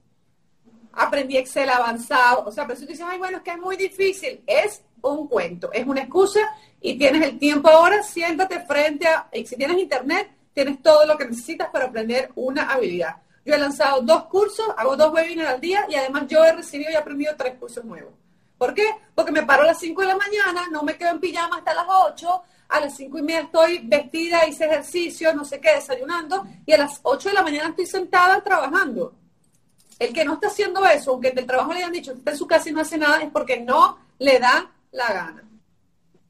Aprendí Excel avanzado. O sea, pero si tú dices, ay, bueno, es que es muy difícil. Es un cuento, es una excusa y tienes el tiempo ahora, siéntate frente a... Y si tienes internet, tienes todo lo que necesitas para aprender una habilidad. Yo he lanzado dos cursos, hago dos webinars al día y además yo he recibido y aprendido tres cursos nuevos. ¿Por qué? Porque me paro a las 5 de la mañana, no me quedo en pijama hasta las 8, a las 5 y media estoy vestida, hice ejercicio, no sé qué, desayunando, y a las 8 de la mañana estoy sentada trabajando. El que no está haciendo eso, aunque del trabajo le hayan dicho que está en su casa y no hace nada, es porque no le da la gana.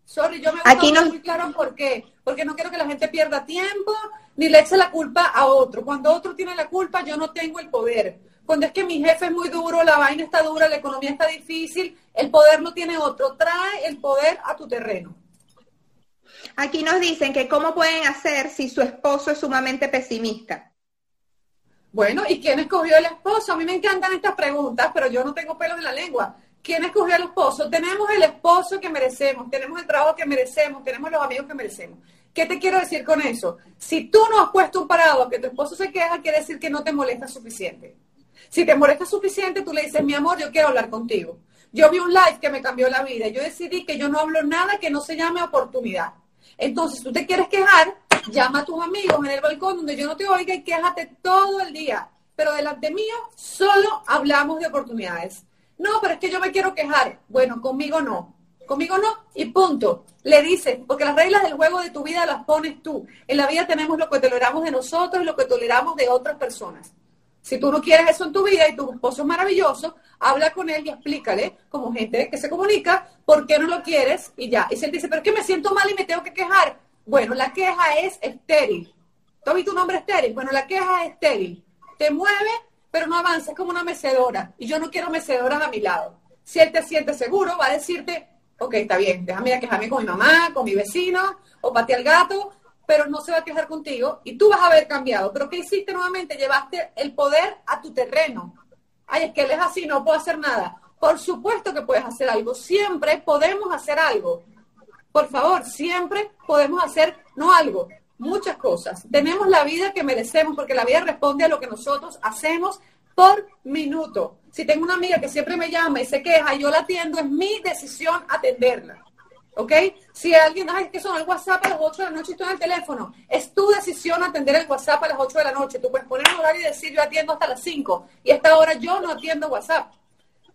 Sorry, yo me gusta Aquí muy claro por qué. Porque no quiero que la gente pierda tiempo ni le eche la culpa a otro. Cuando otro tiene la culpa, yo no tengo el poder. Cuando es que mi jefe es muy duro, la vaina está dura, la economía está difícil, el poder no tiene otro. Trae el poder a tu terreno. Aquí nos dicen que cómo pueden hacer si su esposo es sumamente pesimista. Bueno, ¿y quién escogió el esposo? A mí me encantan estas preguntas, pero yo no tengo pelos en la lengua. ¿Quién escogió al esposo? Tenemos el esposo que merecemos, tenemos el trabajo que merecemos, tenemos los amigos que merecemos. ¿Qué te quiero decir con eso? Si tú no has puesto un parado a que tu esposo se queja, quiere decir que no te molesta suficiente. Si te molesta suficiente, tú le dices, mi amor, yo quiero hablar contigo. Yo vi un live que me cambió la vida. Yo decidí que yo no hablo nada que no se llame oportunidad. Entonces, tú te quieres quejar, llama a tus amigos en el balcón donde yo no te oiga y quéjate todo el día. Pero delante mío, solo hablamos de oportunidades. No, pero es que yo me quiero quejar. Bueno, conmigo no. Conmigo no. Y punto. Le dices, porque las reglas del juego de tu vida las pones tú. En la vida tenemos lo que toleramos de nosotros y lo que toleramos de otras personas. Si tú no quieres eso en tu vida y tu esposo es maravilloso, habla con él y explícale, como gente que se comunica, por qué no lo quieres y ya. Y si él dice, pero es que me siento mal y me tengo que quejar. Bueno, la queja es estéril. ¿Tú tu nombre estéril? Bueno, la queja es estéril. Te mueve pero no avanza, es como una mecedora. Y yo no quiero mecedoras a mi lado. Si él te siente seguro, va a decirte, ok, está bien, déjame ir a quejarme con mi mamá, con mi vecino, o patear al gato, pero no se va a quejar contigo y tú vas a haber cambiado. Pero ¿qué hiciste nuevamente? Llevaste el poder a tu terreno. Ay, es que él es así, no puedo hacer nada. Por supuesto que puedes hacer algo. Siempre podemos hacer algo. Por favor, siempre podemos hacer, no algo, muchas cosas. Tenemos la vida que merecemos porque la vida responde a lo que nosotros hacemos por minuto. Si tengo una amiga que siempre me llama y se queja, yo la atiendo, es mi decisión atenderla. ¿Ok? Si alguien, ay, que son el WhatsApp a las 8 de la noche y estoy en el teléfono, es tu decisión atender el WhatsApp a las 8 de la noche. Tú puedes poner un horario y decir yo atiendo hasta las 5 y a esta hora yo no atiendo WhatsApp.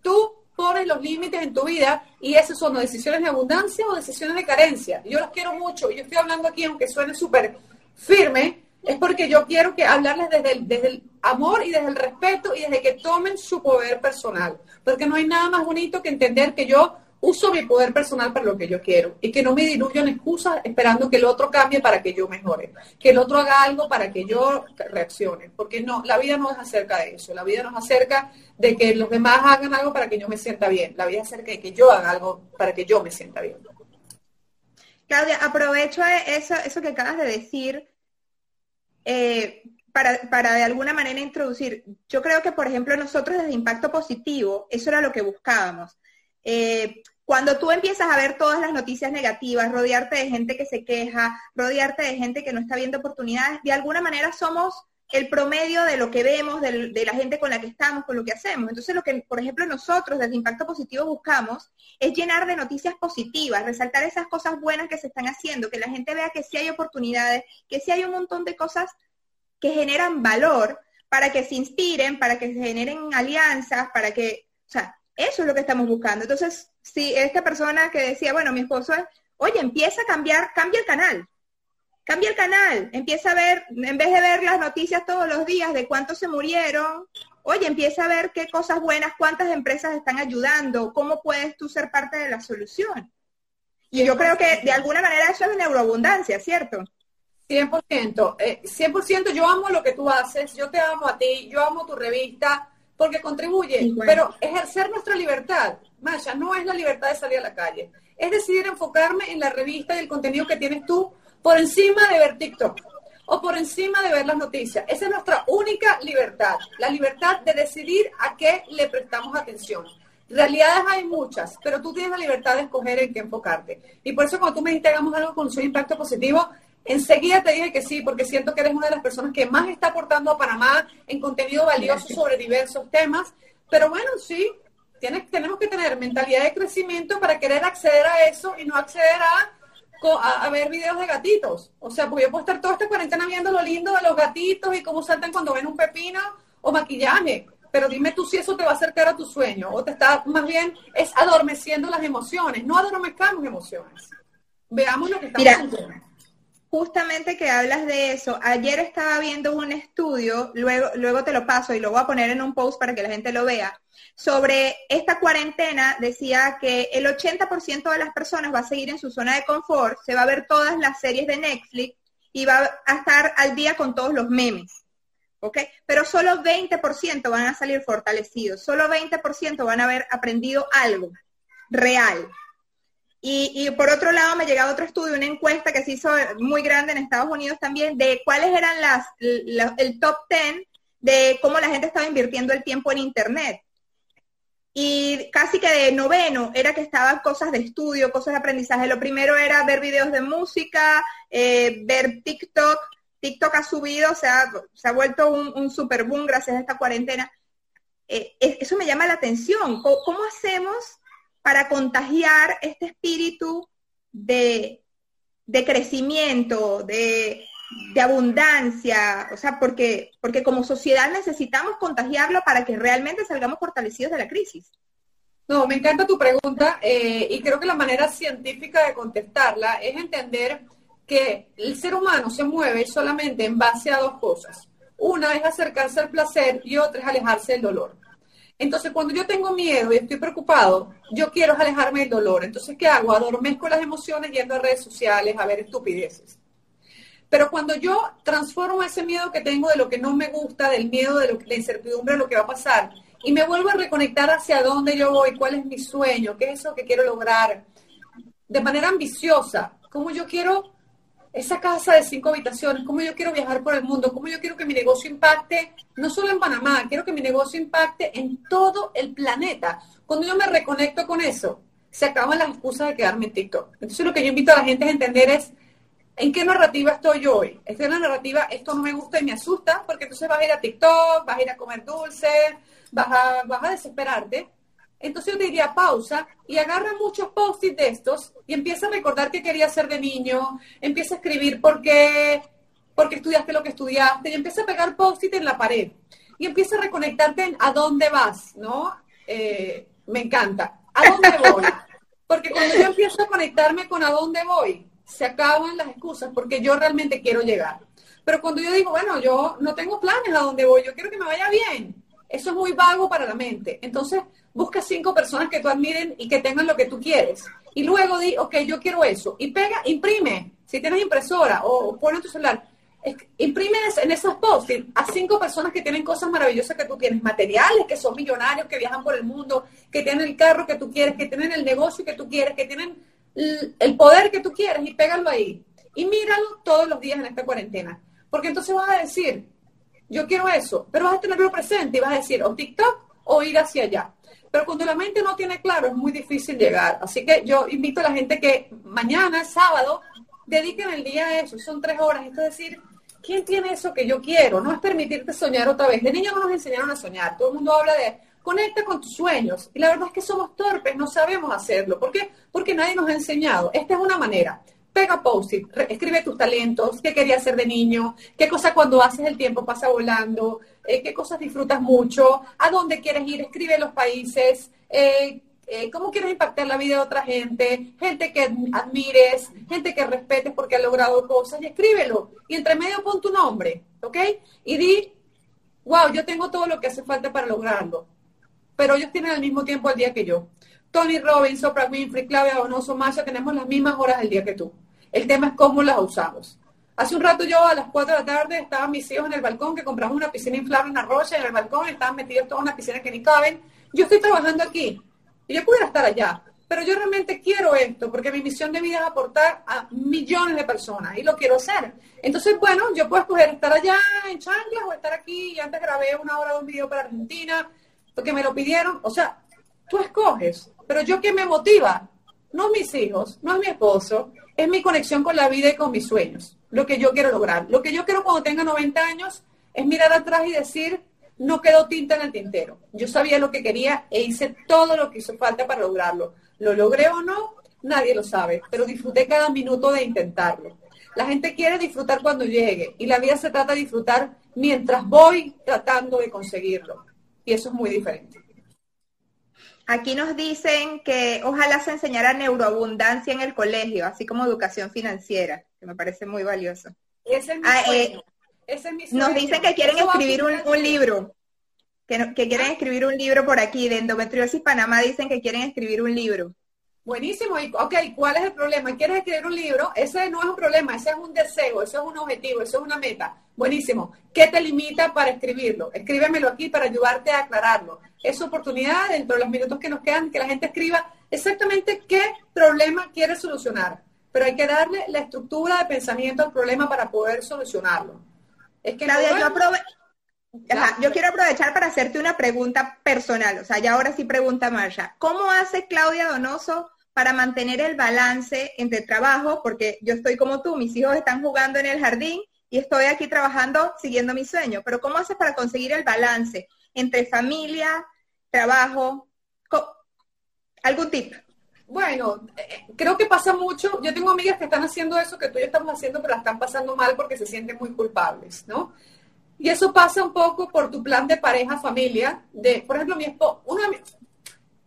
Tú pones los límites en tu vida y esas son decisiones de abundancia o decisiones de carencia. Yo los quiero mucho y yo estoy hablando aquí, aunque suene súper firme, es porque yo quiero que hablarles desde el, desde el amor y desde el respeto y desde que tomen su poder personal. Porque no hay nada más bonito que entender que yo uso mi poder personal para lo que yo quiero y que no me diluyo en excusas esperando que el otro cambie para que yo mejore, que el otro haga algo para que yo reaccione, porque no, la vida no es acerca de eso, la vida no es acerca de que los demás hagan algo para que yo me sienta bien, la vida es acerca de que yo haga algo para que yo me sienta bien. Claudia, aprovecho eso, eso que acabas de decir eh, para, para de alguna manera introducir. Yo creo que, por ejemplo, nosotros desde Impacto Positivo, eso era lo que buscábamos. Eh, Cuando tú empiezas a ver todas las noticias negativas, rodearte de gente que se queja, rodearte de gente que no está viendo oportunidades, de alguna manera somos el promedio de lo que vemos, de, la gente con la que estamos, con lo que hacemos. Entonces, lo que, por ejemplo, nosotros desde Impacto Positivo buscamos es llenar de noticias positivas, resaltar esas cosas buenas que se están haciendo, que la gente vea que sí hay oportunidades, que sí hay un montón de cosas que generan valor para que se inspiren, para que se generen alianzas, para que, o sea, eso es lo que estamos buscando. Entonces, si esta persona que decía, bueno, mi esposo es, oye, empieza a cambiar, cambia el canal, cambia el canal, empieza a ver, en vez de ver las noticias todos los días de cuántos se murieron, oye, empieza a ver qué cosas buenas, cuántas empresas están ayudando, cómo puedes tú ser parte de la solución. Y yo creo que de alguna manera eso es neuroabundancia, ¿cierto? 100%, 100% eh, yo amo lo que tú haces, yo te amo a ti, yo amo tu revista, porque contribuye, pero ejercer nuestra libertad, Masha, no es la libertad de salir a la calle, es decidir enfocarme en la revista y el contenido que tienes tú por encima de ver TikTok o por encima de ver las noticias. Esa es nuestra única libertad, la libertad de decidir a qué le prestamos atención. Realidades hay muchas, pero tú tienes la libertad de escoger en qué enfocarte. Y por eso cuando tú me dijiste hagamos algo con su impacto positivo, enseguida te dije que sí, porque siento que eres una de las personas que más está aportando a Panamá en contenido valioso sobre diversos temas. Pero bueno, sí, tienes, tenemos que tener mentalidad de crecimiento para querer acceder a eso y no acceder a a, ver videos de gatitos. O sea, porque yo puedo estar toda esta cuarentena viendo lo lindo de los gatitos y cómo saltan cuando ven un pepino o maquillaje. Pero dime tú si eso te va a acercar a tu sueño o te está más bien es adormeciendo las emociones. No adormezcamos emociones. Veamos lo que estamos Mira, Justamente que hablas de eso, ayer estaba viendo un estudio, luego, luego te lo paso y lo voy a poner en un post para que la gente lo vea, sobre esta cuarentena decía que el 80% de las personas va a seguir en su zona de confort, se va a ver todas las series de Netflix y va a estar al día con todos los memes. ¿Ok? Pero solo 20% van a salir fortalecidos, solo 20% van a haber aprendido algo real. Y, por otro lado me llegaba otro estudio, una encuesta que se hizo muy grande en Estados Unidos también, de cuáles eran las, el top 10 de cómo la gente estaba invirtiendo el tiempo en Internet y casi que de noveno era que estaban cosas de estudio, cosas de aprendizaje. Lo primero era ver videos de música, eh, ver TikTok. TikTok ha subido, o sea, se ha vuelto un, super boom gracias a esta cuarentena. Eh, eso me llama la atención. ¿Cómo, hacemos para contagiar este espíritu de, de crecimiento, de, de abundancia, o sea, porque, porque como sociedad necesitamos contagiarlo para que realmente salgamos fortalecidos de la crisis. No, me encanta tu pregunta eh, y creo que la manera científica de contestarla es entender que el ser humano se mueve solamente en base a dos cosas. Una es acercarse al placer y otra es alejarse del dolor. Entonces, cuando yo tengo miedo y estoy preocupado, yo quiero alejarme del dolor. Entonces, ¿qué hago? Adormezco las emociones yendo a redes sociales a ver estupideces. Pero cuando yo transformo ese miedo que tengo de lo que no me gusta, del miedo de, lo, la incertidumbre de lo que va a pasar, y me vuelvo a reconectar hacia dónde yo voy, cuál es mi sueño, qué es eso que quiero lograr, de manera ambiciosa, cómo yo quiero esa casa de cinco habitaciones, cómo yo quiero viajar por el mundo, cómo yo quiero que mi negocio impacte, no solo en Panamá, quiero que mi negocio impacte en todo el planeta. Cuando yo me reconecto con eso, se acaban las excusas de quedarme en TikTok. Entonces lo que yo invito a la gente a entender es, ¿En qué narrativa estoy hoy? Estoy en la narrativa, esto no me gusta y me asusta, porque entonces vas a ir a TikTok, vas a ir a comer dulce, vas a, vas a desesperarte. Entonces yo te diría pausa y agarra muchos post-it de estos y empieza a recordar qué querías ser de niño, empieza a escribir por qué, porque estudiaste lo que estudiaste y empieza a pegar post-it en la pared y empieza a reconectarte en a dónde vas, ¿no? Eh, me encanta. ¿A dónde voy? Porque cuando yo empiezo a conectarme con a dónde voy, se acaban las excusas porque yo realmente quiero llegar. Pero cuando yo digo, bueno, yo no tengo planes a dónde voy, yo quiero que me vaya bien, eso es muy vago para la mente. Entonces, busca cinco personas que tú admiren y que tengan lo que tú quieres. Y luego di, ok, yo quiero eso. Y pega, imprime, si tienes impresora o, o pone tu celular, imprime en esos posts a cinco personas que tienen cosas maravillosas que tú tienes, materiales, que son millonarios, que viajan por el mundo, que tienen el carro que tú quieres, que tienen el negocio que tú quieres, que tienen el poder que tú quieres y pégalo ahí. Y míralo todos los días en esta cuarentena. Porque entonces vas a decir, yo quiero eso, pero vas a tenerlo presente y vas a decir, o TikTok o ir hacia allá. Pero cuando la mente no tiene claro, es muy difícil llegar. Así que yo invito a la gente que mañana, sábado, dediquen el día a eso. Son tres horas. Esto es decir, ¿quién tiene eso que yo quiero? No es permitirte soñar otra vez. De niños no nos enseñaron a soñar. Todo el mundo habla de conecta con tus sueños. Y la verdad es que somos torpes, no sabemos hacerlo. ¿Por qué? Porque nadie nos ha enseñado. Esta es una manera. Pega post-it, escribe tus talentos, qué querías ser de niño, qué cosa cuando haces el tiempo pasa volando, eh, qué cosas disfrutas mucho, a dónde quieres ir, escribe los países, eh, eh, cómo quieres impactar la vida de otra gente, gente que admires, gente que respetes porque ha logrado cosas, y escríbelo. Y entre medio pon tu nombre, ¿ok? Y di, wow, yo tengo todo lo que hace falta para lograrlo pero ellos tienen el mismo tiempo al día que yo. Tony Robbins, Oprah Winfrey, Claudia Donoso, Masha, tenemos las mismas horas del día que tú. El tema es cómo las usamos. Hace un rato yo a las 4 de la tarde estaban mis hijos en el balcón que compramos una piscina inflable en Arroya en el balcón estaban metidos todos en una piscina que ni caben. Yo estoy trabajando aquí y yo pudiera estar allá, pero yo realmente quiero esto porque mi misión de vida es aportar a millones de personas y lo quiero hacer. Entonces, bueno, yo puedo escoger estar allá en Chanclas o estar aquí y antes grabé una hora de un video para Argentina porque me lo pidieron, o sea, tú escoges, pero yo que me motiva, no mis hijos, no es mi esposo, es mi conexión con la vida y con mis sueños, lo que yo quiero lograr. Lo que yo quiero cuando tenga 90 años es mirar atrás y decir, no quedó tinta en el tintero. Yo sabía lo que quería e hice todo lo que hizo falta para lograrlo. ¿Lo logré o no? Nadie lo sabe, pero disfruté cada minuto de intentarlo. La gente quiere disfrutar cuando llegue y la vida se trata de disfrutar mientras voy tratando de conseguirlo y eso es muy diferente. Aquí nos dicen que ojalá se enseñara neuroabundancia en el colegio, así como educación financiera, que me parece muy valioso. Ese es mi, ah, eh, Ese es mi Nos dicen que quieren escribir un, libro, que, que quieren escribir un libro por aquí, de Endometriosis Panamá dicen que quieren escribir un libro. Buenísimo. Y, ok, ¿cuál es el problema? ¿Quieres escribir un libro? Ese no es un problema, ese es un deseo, ese es un objetivo, eso es una meta. Buenísimo. ¿Qué te limita para escribirlo? Escríbemelo aquí para ayudarte a aclararlo. Es oportunidad, dentro de los minutos que nos quedan, que la gente escriba exactamente qué problema quiere solucionar. Pero hay que darle la estructura de pensamiento al problema para poder solucionarlo. Es que Claudia, yo, yo quiero aprovechar para hacerte una pregunta personal. O sea, ya ahora sí pregunta Marsha. ¿Cómo hace Claudia Donoso para mantener el balance entre trabajo? Porque yo estoy como tú, mis hijos están jugando en el jardín y estoy aquí trabajando siguiendo mi sueño. Pero ¿cómo haces para conseguir el balance entre familia, trabajo? ¿Algún tip? Bueno, eh, creo que pasa mucho. Yo tengo amigas que están haciendo eso que tú y estamos haciendo, pero la están pasando mal porque se sienten muy culpables, ¿no? Y eso pasa un poco por tu plan de pareja, familia. De, por ejemplo, mi esposo, una,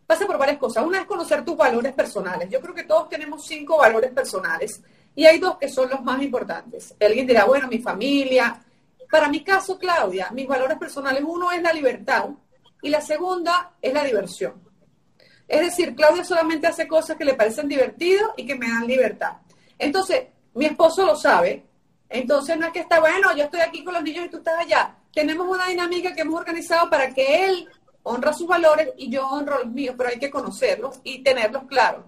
pasa por varias cosas. Una es conocer tus valores personales. Yo creo que todos tenemos cinco valores personales y hay dos que son los más importantes. Alguien dirá, bueno, mi familia. Para mi caso, Claudia, mis valores personales, uno es la libertad y la segunda es la diversión. Es decir, Claudia solamente hace cosas que le parecen divertidas y que me dan libertad. Entonces, mi esposo lo sabe, entonces no es que está bueno, yo estoy aquí con los niños y tú estás allá. Tenemos una dinámica que hemos organizado para que él honra sus valores y yo honro los míos, pero hay que conocerlos y tenerlos claros.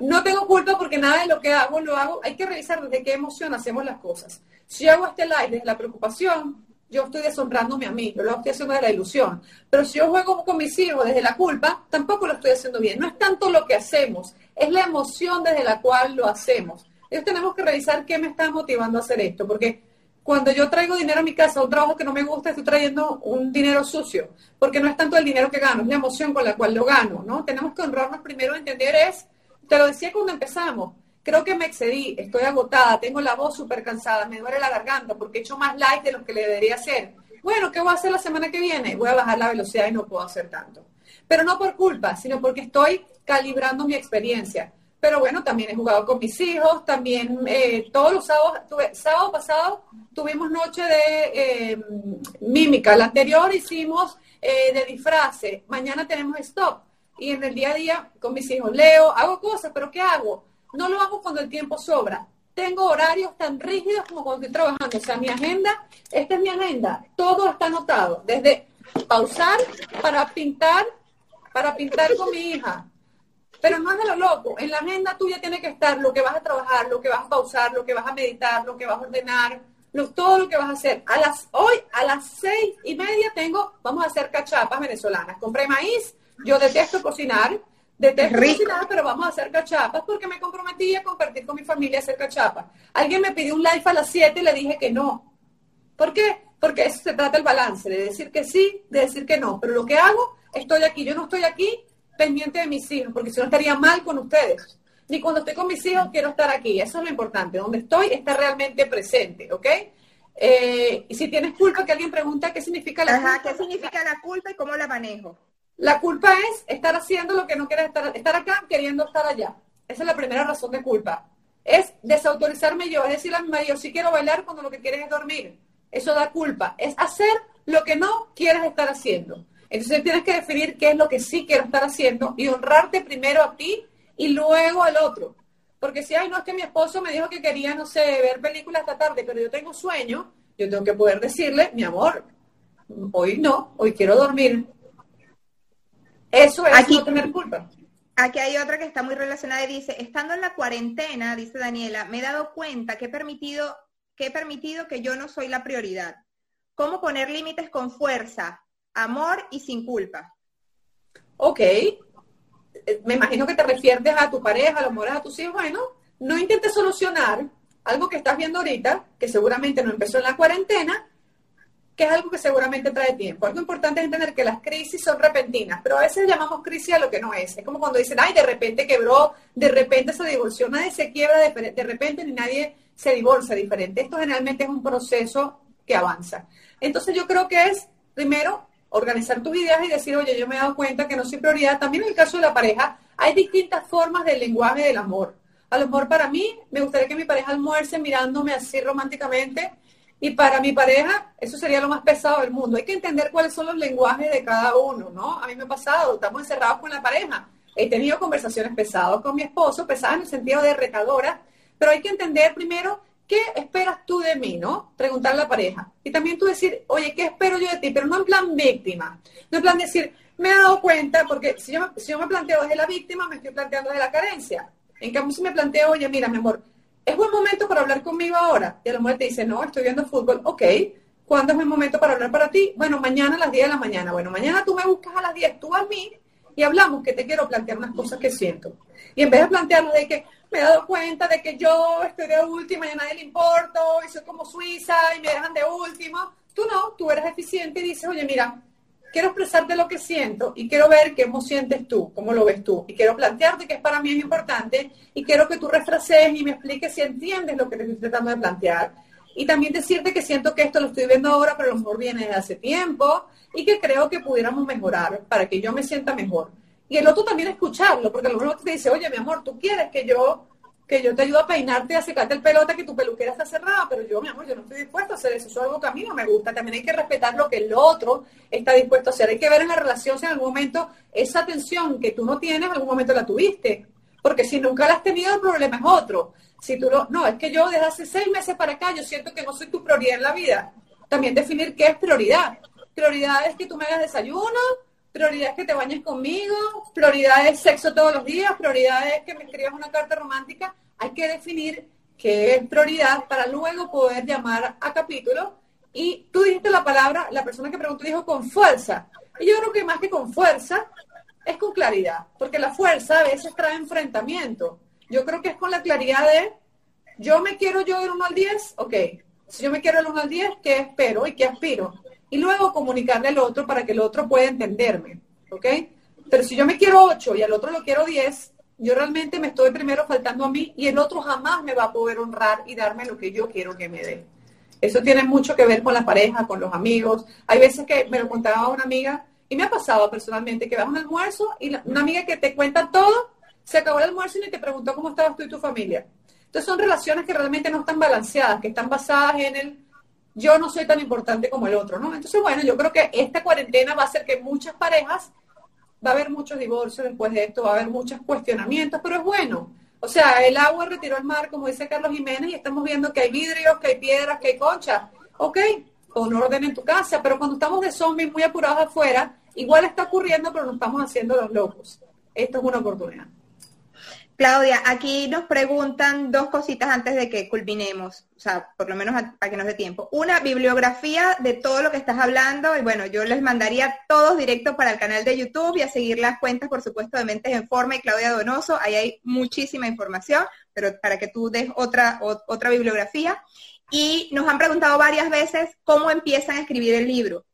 No tengo culpa porque nada de lo que hago lo hago. Hay que revisar desde qué emoción hacemos las cosas. Si hago este live desde la preocupación, yo estoy deshonrándome a mí, yo lo estoy haciendo desde la ilusión. Pero si yo juego con mis hijos desde la culpa, tampoco lo estoy haciendo bien. No es tanto lo que hacemos, es la emoción desde la cual lo hacemos tenemos que revisar qué me está motivando a hacer esto, porque cuando yo traigo dinero a mi casa, un trabajo que no me gusta, estoy trayendo un dinero sucio, porque no es tanto el dinero que gano, es la emoción con la cual lo gano, ¿no? Tenemos que honrarnos primero, entender es, te lo decía cuando empezamos, creo que me excedí, estoy agotada, tengo la voz súper cansada, me duele la garganta porque he hecho más light de lo que le debería hacer. Bueno, ¿qué voy a hacer la semana que viene? Voy a bajar la velocidad y no puedo hacer tanto. Pero no por culpa, sino porque estoy calibrando mi experiencia pero bueno, también he jugado con mis hijos, también eh, todos los sábados, sábado pasado tuvimos noche de eh, mímica, la anterior hicimos eh, de disfrace, mañana tenemos stop y en el día a día con mis hijos leo, hago cosas, pero ¿qué hago? No lo hago cuando el tiempo sobra. Tengo horarios tan rígidos como cuando estoy trabajando. O sea, mi agenda, esta es mi agenda, todo está anotado, desde pausar para pintar, para pintar con mi hija, pero no es de lo loco. En la agenda tuya tiene que estar lo que vas a trabajar, lo que vas a pausar, lo que vas a meditar, lo que vas a ordenar, todo lo que vas a hacer. A las, hoy, a las seis y media tengo, vamos a hacer cachapas venezolanas. Compré maíz, Yo detesto cocinar, detesto cocinar, pero vamos a hacer cachapas porque me comprometí a compartir con mi familia a hacer cachapas. Alguien me pidió un live a las 7 y le dije que no. ¿Por qué? Porque eso se trata el balance, de decir que sí, de decir que no. Pero lo que hago, estoy aquí. Yo no estoy aquí pendiente de mis hijos, porque si no estaría mal con ustedes. Ni cuando estoy con mis hijos quiero estar aquí. Eso es lo importante. Donde estoy, está realmente presente, ¿ok? Eh, y si tienes culpa, que alguien pregunta qué significa la culpa. ¿Qué significa la culpa y cómo la manejo? La culpa es estar haciendo lo que no quieres estar, estar acá queriendo estar allá. Esa es la primera razón de culpa. Es desautorizarme yo, es decir a mi marido, si quiero bailar cuando lo que quieres es dormir. Eso da culpa. Es hacer lo que no quieres estar haciendo. Entonces tienes que definir qué es lo que sí quiero estar haciendo y honrarte primero a ti y luego al otro. Porque si, ay, no, es que mi esposo me dijo que quería, no sé, ver películas esta tarde, pero yo tengo sueño, yo tengo que poder decirle, mi amor, hoy no, hoy quiero dormir. Eso es no tener culpa. Aquí hay otra que está muy relacionada y dice, estando en la cuarentena, dice Daniela, me he dado cuenta que he permitido que he permitido que yo no soy la prioridad. ¿Cómo poner límites con fuerza, amor y sin culpa? Ok, me imagino que te refieres a tu pareja, a los amor a tus hijos. Bueno, no intentes solucionar algo que estás viendo ahorita, que seguramente no empezó en la cuarentena, que es algo que seguramente trae tiempo. Algo importante es entender que las crisis son repentinas, pero a veces llamamos crisis a lo que no es. Es como cuando dicen, ay, de repente quebró, de repente se divorció, nadie se quiebra de, de repente ni nadie se divorcia diferente. Esto generalmente es un proceso que avanza. Entonces yo creo que es, primero, organizar tus ideas y decir, oye, yo me he dado cuenta que no soy prioridad. También en el caso de la pareja, hay distintas formas del lenguaje del amor. A lo mejor para mí, me gustaría que mi pareja almuerce mirándome así románticamente. Y para mi pareja, eso sería lo más pesado del mundo. Hay que entender cuáles son los lenguajes de cada uno, ¿no? A mí me ha pasado, estamos encerrados con la pareja. He tenido conversaciones pesadas con mi esposo, pesadas en el sentido de retadora, pero hay que entender primero ¿qué esperas tú de mí, no? Preguntar a la pareja. Y también tú decir, oye, ¿qué espero yo de ti? Pero no en plan víctima. No en plan decir, me he dado cuenta, porque si yo, si yo me planteo desde la víctima, me estoy planteando desde la carencia. En cambio, si me planteo, oye, mira, mi amor, ¿es buen momento para hablar conmigo ahora? Y a lo mejor te dice, no, estoy viendo fútbol. Ok, ¿cuándo es buen momento para hablar para ti? Bueno, mañana a las 10 de la mañana. Bueno, mañana tú me buscas a las 10, tú a mí, y hablamos que te quiero plantear unas cosas que siento. Y en vez de plantearlo de que, me he dado cuenta de que yo estoy de última y a nadie le importo y soy como Suiza y me dejan de último. Tú no, tú eres eficiente y dices, oye, mira, quiero expresarte lo que siento y quiero ver cómo sientes tú, cómo lo ves tú. Y quiero plantearte que para mí es importante y quiero que tú refrases y me expliques si entiendes lo que te estoy tratando de plantear. Y también decirte que siento que esto lo estoy viendo ahora, pero a lo mejor viene desde hace tiempo y que creo que pudiéramos mejorar para que yo me sienta mejor. Y el otro también escucharlo, porque a lo mejor te dice, oye, mi amor, tú quieres que yo que yo te ayudo a peinarte a secarte el pelota, que tu peluquera está cerrada, pero yo, mi amor, yo no estoy dispuesto a hacer eso. Eso es algo que a mí no me gusta. También hay que respetar lo que el otro está dispuesto a hacer. Hay que ver en la relación si en algún momento esa atención que tú no tienes, en algún momento la tuviste. Porque si nunca la has tenido, el problema es otro. Si tú no, no, es que yo desde hace seis meses para acá, yo siento que no soy tu prioridad en la vida. También definir qué es prioridad. Prioridad es que tú me hagas desayuno, prioridad es que te bañes conmigo, prioridad es sexo todos los días, prioridad es que me escribas una carta romántica. Hay que definir qué es prioridad para luego poder llamar a capítulo. Y tú dijiste la palabra, la persona que preguntó dijo con fuerza. Y yo creo que más que con fuerza, es con claridad, porque la fuerza a veces trae enfrentamiento. Yo creo que es con la claridad de, yo me quiero yo del 1 al 10, ok. Si yo me quiero del 1 al 10, ¿qué espero y qué aspiro? Y luego comunicarle al otro para que el otro pueda entenderme, ¿ok? Pero si yo me quiero 8 y al otro lo quiero 10, yo realmente me estoy primero faltando a mí y el otro jamás me va a poder honrar y darme lo que yo quiero que me dé. Eso tiene mucho que ver con la pareja, con los amigos. Hay veces que me lo contaba una amiga y me ha pasado personalmente que vas a un almuerzo y una amiga que te cuenta todo, se acabó el almuerzo y ni te preguntó cómo estabas tú y tu familia. Entonces son relaciones que realmente no están balanceadas, que están basadas en el yo no soy tan importante como el otro, ¿no? Entonces, bueno, yo creo que esta cuarentena va a hacer que muchas parejas, va a haber muchos divorcios después de esto, va a haber muchos cuestionamientos, pero es bueno. O sea, el agua retiró el mar, como dice Carlos Jiménez, y estamos viendo que hay vidrios, que hay piedras, que hay conchas. Ok, con orden en tu casa, pero cuando estamos de zombies muy apurados afuera, igual está ocurriendo, pero no estamos haciendo los locos. Esto es una oportunidad. Claudia, aquí nos preguntan dos cositas antes de que culminemos, o sea, por lo menos para que nos dé tiempo. Una, bibliografía de todo lo que estás hablando, y bueno, yo les mandaría todos directo para el canal de YouTube y a seguir las cuentas, por supuesto, de Mentes en Forma y Claudia Donoso, ahí hay muchísima información, pero para que tú des otra, otra bibliografía. Y nos han preguntado varias veces cómo empiezan a escribir el libro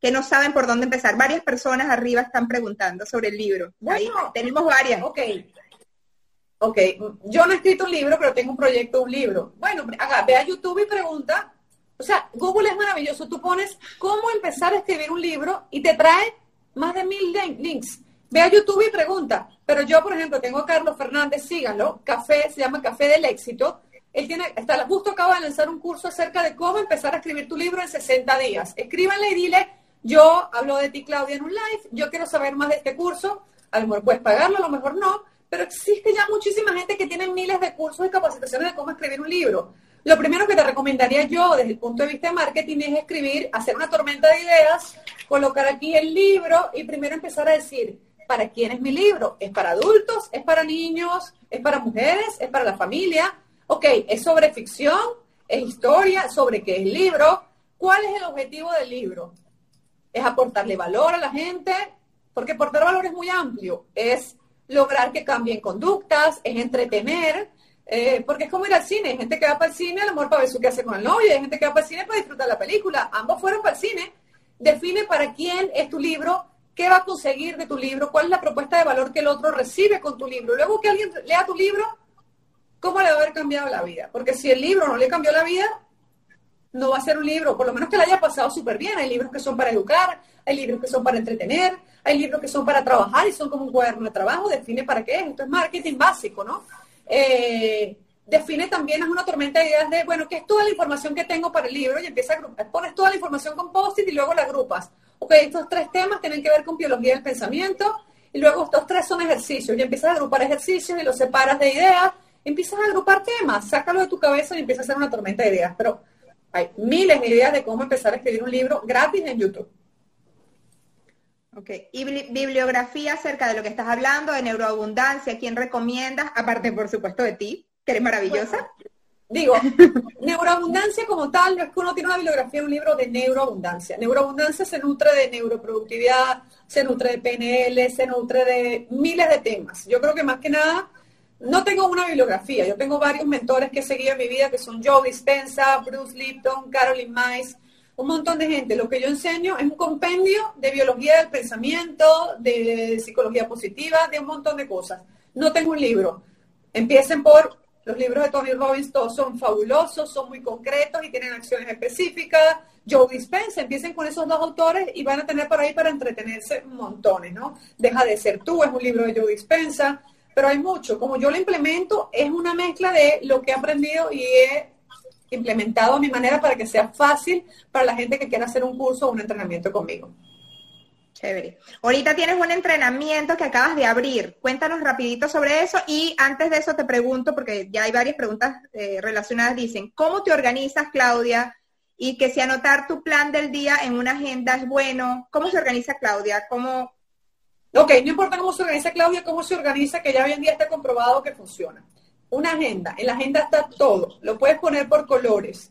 que no saben por dónde empezar. Varias personas arriba están preguntando sobre el libro. Ahí tenemos varias. Ok, ok, yo no he escrito un libro, pero tengo un proyecto, un libro. Bueno, haga, ve a YouTube y pregunta. O sea, Google es maravilloso. Tú pones cómo empezar a escribir un libro y te trae más de mil links. Ve a YouTube y pregunta. Pero yo, por ejemplo, tengo a Carlos Fernández, síganlo, Café, se llama Café del Éxito. Él tiene, está, justo acaba de lanzar un curso acerca de cómo empezar a escribir tu libro en 60 días. Escríbanle y dile, yo hablo de ti, Claudia, en un live, yo quiero saber más de este curso. A lo mejor puedes pagarlo, a lo mejor no, pero existe ya muchísima gente que tiene miles de cursos y capacitaciones de cómo escribir un libro. Lo primero que te recomendaría yo desde el punto de vista de marketing es escribir, hacer una tormenta de ideas, colocar aquí el libro y primero empezar a decir, ¿para quién es mi libro? ¿Es para adultos? ¿Es para niños? ¿Es para mujeres? ¿Es para la familia? Ok, ¿es sobre ficción? ¿Es historia? ¿Sobre qué es el libro? ¿Cuál es el objetivo del libro? ¿Es aportarle valor a la gente? Porque aportar valor es muy amplio. Es lograr que cambien conductas, es entretener, eh, porque es como ir al cine. Hay gente que va para el cine, a lo mejor para ver su qué hace con el novio, hay gente que va para el cine para disfrutar la película. Ambos fueron para el cine. Define para quién es tu libro, qué va a conseguir de tu libro, cuál es la propuesta de valor que el otro recibe con tu libro. Luego que alguien lea tu libro, ¿cómo le va a haber cambiado la vida? Porque si el libro no le cambió la vida, no va a ser un libro, por lo menos que le haya pasado súper bien. Hay libros que son para educar, hay libros que son para entretener, hay libros que son para trabajar y son como un cuaderno de trabajo. Define para qué es. Esto es marketing básico, ¿no? Eh, define también, es una tormenta de ideas de, bueno, ¿qué es toda la información que tengo para el libro? Y empieza a pones toda la información con post-it y luego la agrupas. Ok, estos tres temas tienen que ver con biología del pensamiento y luego estos tres son ejercicios. Y empiezas a agrupar ejercicios y los separas de ideas. Empiezas a agrupar temas, sácalo de tu cabeza y empieza a hacer una tormenta de ideas. Pero hay miles de ideas de cómo empezar a escribir un libro gratis en YouTube. Ok, y bibliografía acerca de lo que estás hablando, de neuroabundancia, ¿quién recomiendas? Aparte, por supuesto, de ti, que eres maravillosa. digo, neuroabundancia como tal, no es que uno tiene una bibliografía, un libro de neuroabundancia. Neuroabundancia se nutre de neuroproductividad, se nutre de PNL, se nutre de miles de temas. Yo creo que más que nada no tengo una bibliografía, yo tengo varios mentores que he seguido en mi vida, que son Joe Dispenza, Bruce Lipton, Caroline Mice, un montón de gente. Lo que yo enseño es un compendio de biología del pensamiento, de psicología positiva, de un montón de cosas. No tengo un libro. Empiecen por los libros de Tony Robbins, todos son fabulosos, son muy concretos y tienen acciones específicas. Joe Dispenza, empiecen con esos dos autores y van a tener por ahí para entretenerse montones, ¿no? Deja de ser tú, es un libro de Joe Dispensa pero hay mucho. Como yo lo implemento, es una mezcla de lo que he aprendido y he implementado a mi manera para que sea fácil para la gente que quiera hacer un curso o un entrenamiento conmigo. Chévere. Ahorita tienes un entrenamiento que acabas de abrir. Cuéntanos rapidito sobre eso y antes de eso te pregunto, porque ya hay varias preguntas eh, relacionadas, dicen, ¿cómo te organizas, Claudia? Y que si anotar tu plan del día en una agenda es bueno. ¿Cómo se organiza, Claudia? ¿Cómo, Ok, no importa cómo se organiza Claudia, cómo se organiza, que ya hoy en día está comprobado que funciona. Una agenda, en la agenda está todo, lo puedes poner por colores.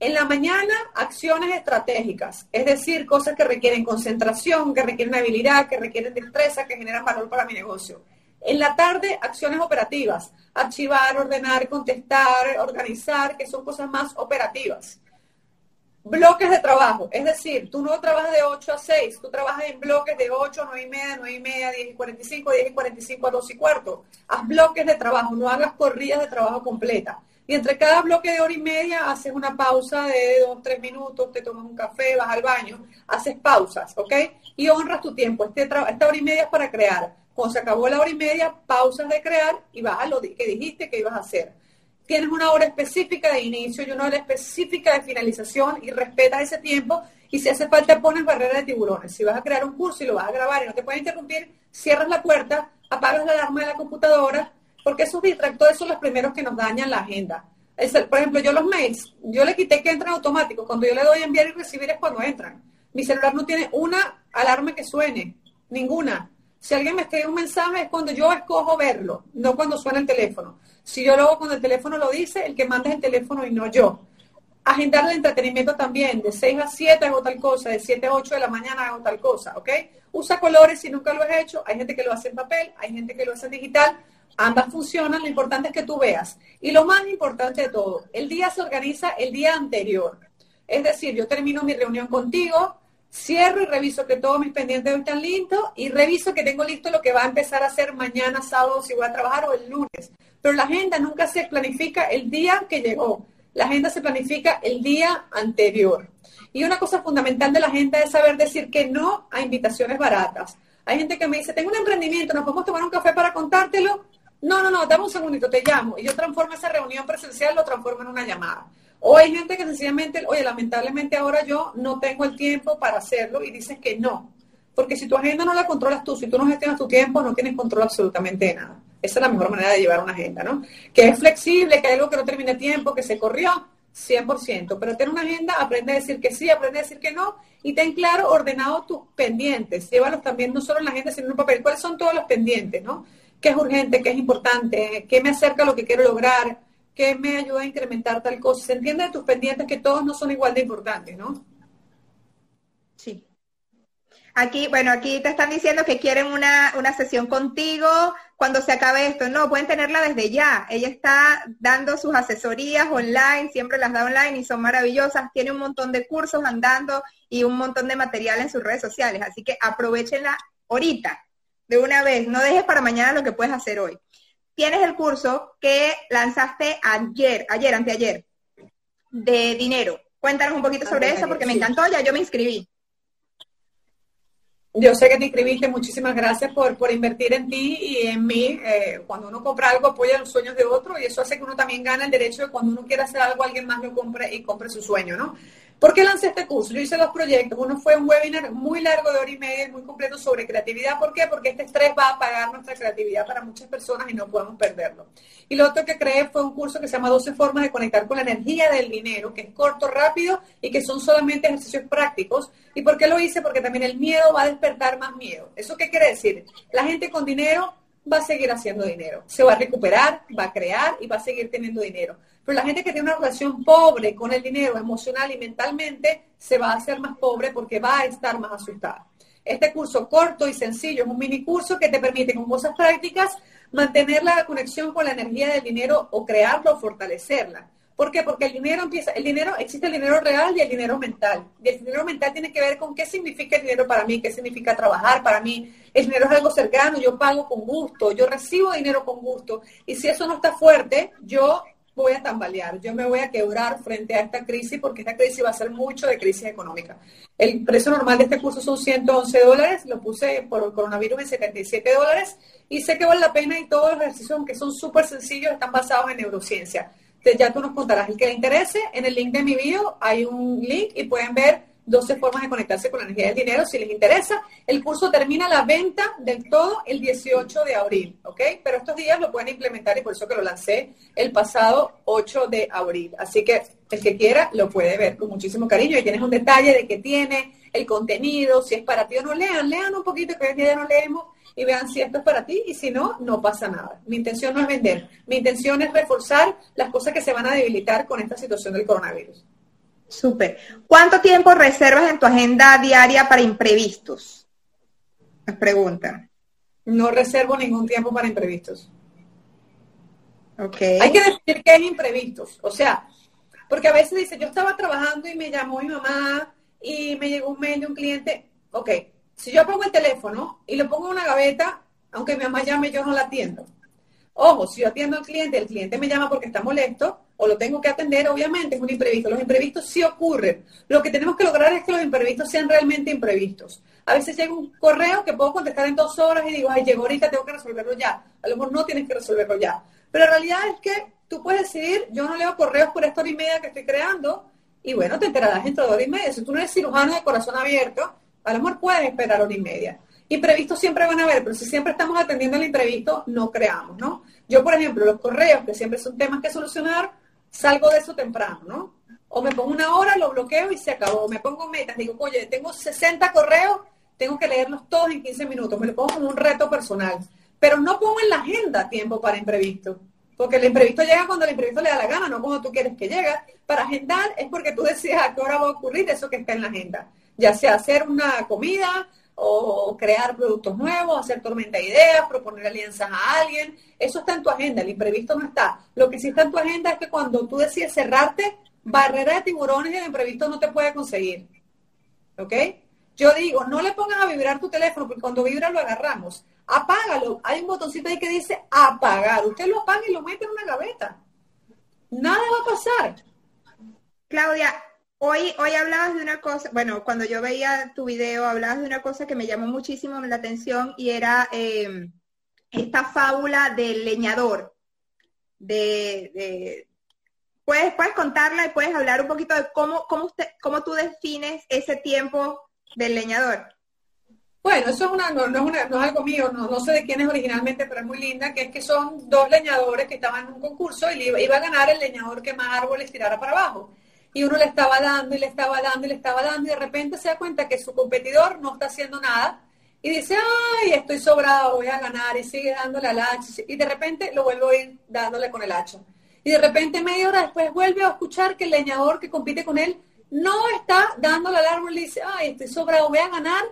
En la mañana, acciones estratégicas, es decir, cosas que requieren concentración, que requieren habilidad, que requieren destreza, que generan valor para mi negocio. En la tarde, acciones operativas, archivar, ordenar, contestar, organizar, que son cosas más operativas bloques de trabajo. Es decir, tú no trabajas de 8 a 6, tú trabajas en bloques de 8, 9 y media, 9 y media, 10 y 45, 10 y 45 a 2 y cuarto. Haz bloques de trabajo, no hagas corridas de trabajo completa. Y entre cada bloque de hora y media haces una pausa de 2, 3 minutos, te tomas un café, vas al baño, haces pausas, ¿ok? Y honras tu tiempo. Este esta hora y media es para crear. Cuando se acabó la hora y media, pausas de crear y vas a lo que dijiste que ibas a hacer tienes una hora específica de inicio y una hora específica de finalización y respetas ese tiempo y si hace falta pones barrera de tiburones. Si vas a crear un curso y lo vas a grabar y no te puedes interrumpir, cierras la puerta, apagas la alarma de la computadora, porque esos distractores son los primeros que nos dañan la agenda. por ejemplo, yo los mails, yo le quité que entran automáticos. Cuando yo le doy enviar y recibir es cuando entran. Mi celular no tiene una alarma que suene, ninguna. Si alguien me escribe un mensaje es cuando yo escojo verlo, no cuando suena el teléfono. Si yo lo hago cuando el teléfono lo dice, el que manda es el teléfono y no yo. Agendar el entretenimiento también, de 6 a 7 hago tal cosa, de 7 a 8 de la mañana hago tal cosa, ¿ok? Usa colores si nunca lo has hecho, hay gente que lo hace en papel, hay gente que lo hace en digital, ambas funcionan, lo importante es que tú veas. Y lo más importante de todo, el día se organiza el día anterior. Es decir, yo termino mi reunión contigo, cierro y reviso que todos mis pendientes están listos y reviso que tengo listo lo que va a empezar a hacer mañana, sábado, si voy a trabajar o el lunes. Pero la agenda nunca se planifica el día que llegó la agenda se planifica el día anterior. Y una cosa fundamental de la agenda es saber decir que no a invitaciones baratas. Hay gente que me dice, tengo un emprendimiento, ¿nos podemos tomar un café para contártelo? No, no, no, dame un segundito, te llamo. Y yo transformo esa reunión presencial, lo transformo en una llamada. O hay gente que sencillamente, oye, lamentablemente ahora yo no tengo el tiempo para hacerlo y dices que no. Porque si tu agenda no la controlas tú, si tú no gestionas tu tiempo, no tienes control absolutamente de nada. Esa es la mejor manera de llevar una agenda, ¿no? Que es flexible, que hay algo que no termine tiempo, que se corrió, 100%. Pero tener una agenda, aprende a decir que sí, aprende a decir que no y ten claro, ordenado tus pendientes. Llévalos también no solo en la agenda, sino en un papel. ¿Cuáles son todos los pendientes, no? ¿Qué es urgente? ¿Qué es importante? ¿Qué me acerca a lo que quiero lograr? ¿Qué me ayuda a incrementar tal cosa? Se entiende de tus pendientes que todos no son igual de importantes, ¿no? Sí. Aquí, bueno, aquí te están diciendo que quieren una, una sesión contigo cuando se acabe esto. No, pueden tenerla desde ya. Ella está dando sus asesorías online, siempre las da online y son maravillosas. Tiene un montón de cursos andando y un montón de material en sus redes sociales. Así que aprovechenla ahorita, de una vez. No dejes para mañana lo que puedes hacer hoy. Tienes el curso que lanzaste ayer, ayer, anteayer, de dinero. Cuéntanos un poquito sobre eso porque me encantó, ya yo me inscribí. Yo sé que te inscribiste, muchísimas gracias por, por invertir en ti y en mí. Eh, cuando uno compra algo, apoya los sueños de otro y eso hace que uno también gane el derecho de cuando uno quiera hacer algo, alguien más lo compre y compre su sueño, ¿no? ¿Por qué lancé este curso? Yo hice dos proyectos. Uno fue un webinar muy largo de hora y media, muy completo sobre creatividad. ¿Por qué? Porque este estrés va a apagar nuestra creatividad para muchas personas y no podemos perderlo. Y lo otro que creé fue un curso que se llama 12 formas de conectar con la energía del dinero, que es corto, rápido y que son solamente ejercicios prácticos. ¿Y por qué lo hice? Porque también el miedo va a despertar más miedo. ¿Eso qué quiere decir? La gente con dinero va a seguir haciendo dinero. Se va a recuperar, va a crear y va a seguir teniendo dinero. Pero la gente que tiene una relación pobre con el dinero emocional y mentalmente se va a hacer más pobre porque va a estar más asustada. Este curso corto y sencillo es un mini curso que te permite con cosas prácticas mantener la conexión con la energía del dinero o crearla o fortalecerla. ¿Por qué? Porque el dinero empieza, el dinero, existe el dinero real y el dinero mental. Y el dinero mental tiene que ver con qué significa el dinero para mí, qué significa trabajar para mí. El dinero es algo cercano, yo pago con gusto, yo recibo dinero con gusto. Y si eso no está fuerte, yo voy a tambalear, yo me voy a quebrar frente a esta crisis porque esta crisis va a ser mucho de crisis económica. El precio normal de este curso son 111 dólares, lo puse por el coronavirus en 77 dólares y sé que vale la pena y todos los ejercicios, aunque son súper sencillos, están basados en neurociencia. Entonces ya tú nos contarás, el que le interese, en el link de mi video hay un link y pueden ver 12 formas de conectarse con la energía del dinero. Si les interesa, el curso termina la venta del todo el 18 de abril, ¿ok? Pero estos días lo pueden implementar y por eso que lo lancé el pasado 8 de abril. Así que el que quiera lo puede ver con muchísimo cariño. Y tienes un detalle de qué tiene, el contenido, si es para ti o no, lean, lean un poquito, que hoy día no leemos y vean si esto es para ti y si no, no pasa nada. Mi intención no es vender, mi intención es reforzar las cosas que se van a debilitar con esta situación del coronavirus. Súper. ¿Cuánto tiempo reservas en tu agenda diaria para imprevistos? Me preguntan. No reservo ningún tiempo para imprevistos. Ok. Hay que decir que es imprevistos. O sea, porque a veces dice, yo estaba trabajando y me llamó mi mamá y me llegó un mail de un cliente. Ok, si yo pongo el teléfono y lo pongo en una gaveta, aunque mi mamá llame, yo no la atiendo. Ojo, si yo atiendo al cliente, el cliente me llama porque está molesto, o lo tengo que atender, obviamente es un imprevisto. Los imprevistos sí ocurren. Lo que tenemos que lograr es que los imprevistos sean realmente imprevistos. A veces llega un correo que puedo contestar en dos horas y digo, ay, llegó ahorita, tengo que resolverlo ya. A lo mejor no tienes que resolverlo ya. Pero la realidad es que tú puedes decidir, yo no leo correos por esta hora y media que estoy creando, y bueno, te enterarás dentro de hora y media. Si tú no eres cirujano de corazón abierto, a lo mejor puedes esperar hora y media. Imprevistos siempre van a haber, pero si siempre estamos atendiendo el imprevisto, no creamos, ¿no? Yo, por ejemplo, los correos, que siempre son temas que solucionar, salgo de eso temprano, ¿no? O me pongo una hora, lo bloqueo y se acabó. Me pongo metas, digo, oye, tengo 60 correos tengo que leerlos todos en 15 minutos, me lo pongo como un reto personal. Pero no pongo en la agenda tiempo para imprevisto, porque el imprevisto llega cuando el imprevisto le da la gana, no cuando tú quieres que llegue. Para agendar es porque tú decides a qué hora va a ocurrir eso que está en la agenda, ya sea hacer una comida o crear productos nuevos, hacer tormenta de ideas, proponer alianzas a alguien. Eso está en tu agenda, el imprevisto no está. Lo que sí está en tu agenda es que cuando tú decides cerrarte, barrera de tiburones el imprevisto no te puede conseguir. ¿Ok? Yo digo, no le pongas a vibrar tu teléfono, porque cuando vibra lo agarramos. Apágalo. Hay un botoncito ahí que dice apagar. Usted lo apaga y lo mete en una gaveta. Nada va a pasar. Claudia, hoy, hoy hablabas de una cosa, bueno, cuando yo veía tu video, hablabas de una cosa que me llamó muchísimo la atención y era eh, esta fábula del leñador. De, ¿puedes, puedes contarla y puedes hablar un poquito de cómo, cómo, usted, cómo tú defines ese tiempo del leñador. Bueno, eso es una, no, es, una, no es algo mío, no, no, sé de quién es originalmente, pero es muy linda, que es que son dos leñadores que estaban en un concurso y iba, iba a ganar el leñador que más árboles tirara para abajo. Y uno le estaba dando y le estaba dando y le estaba dando y de repente se da cuenta que su competidor no está haciendo nada y dice, ay, estoy sobrado, voy a ganar y sigue dándole al hacha y de repente lo vuelvo a ir dándole con el hacha. Y de repente media hora después vuelve a escuchar que el leñador que compite con él no está dándole al árbol y dice, ay, estoy sobrado, voy a ganar,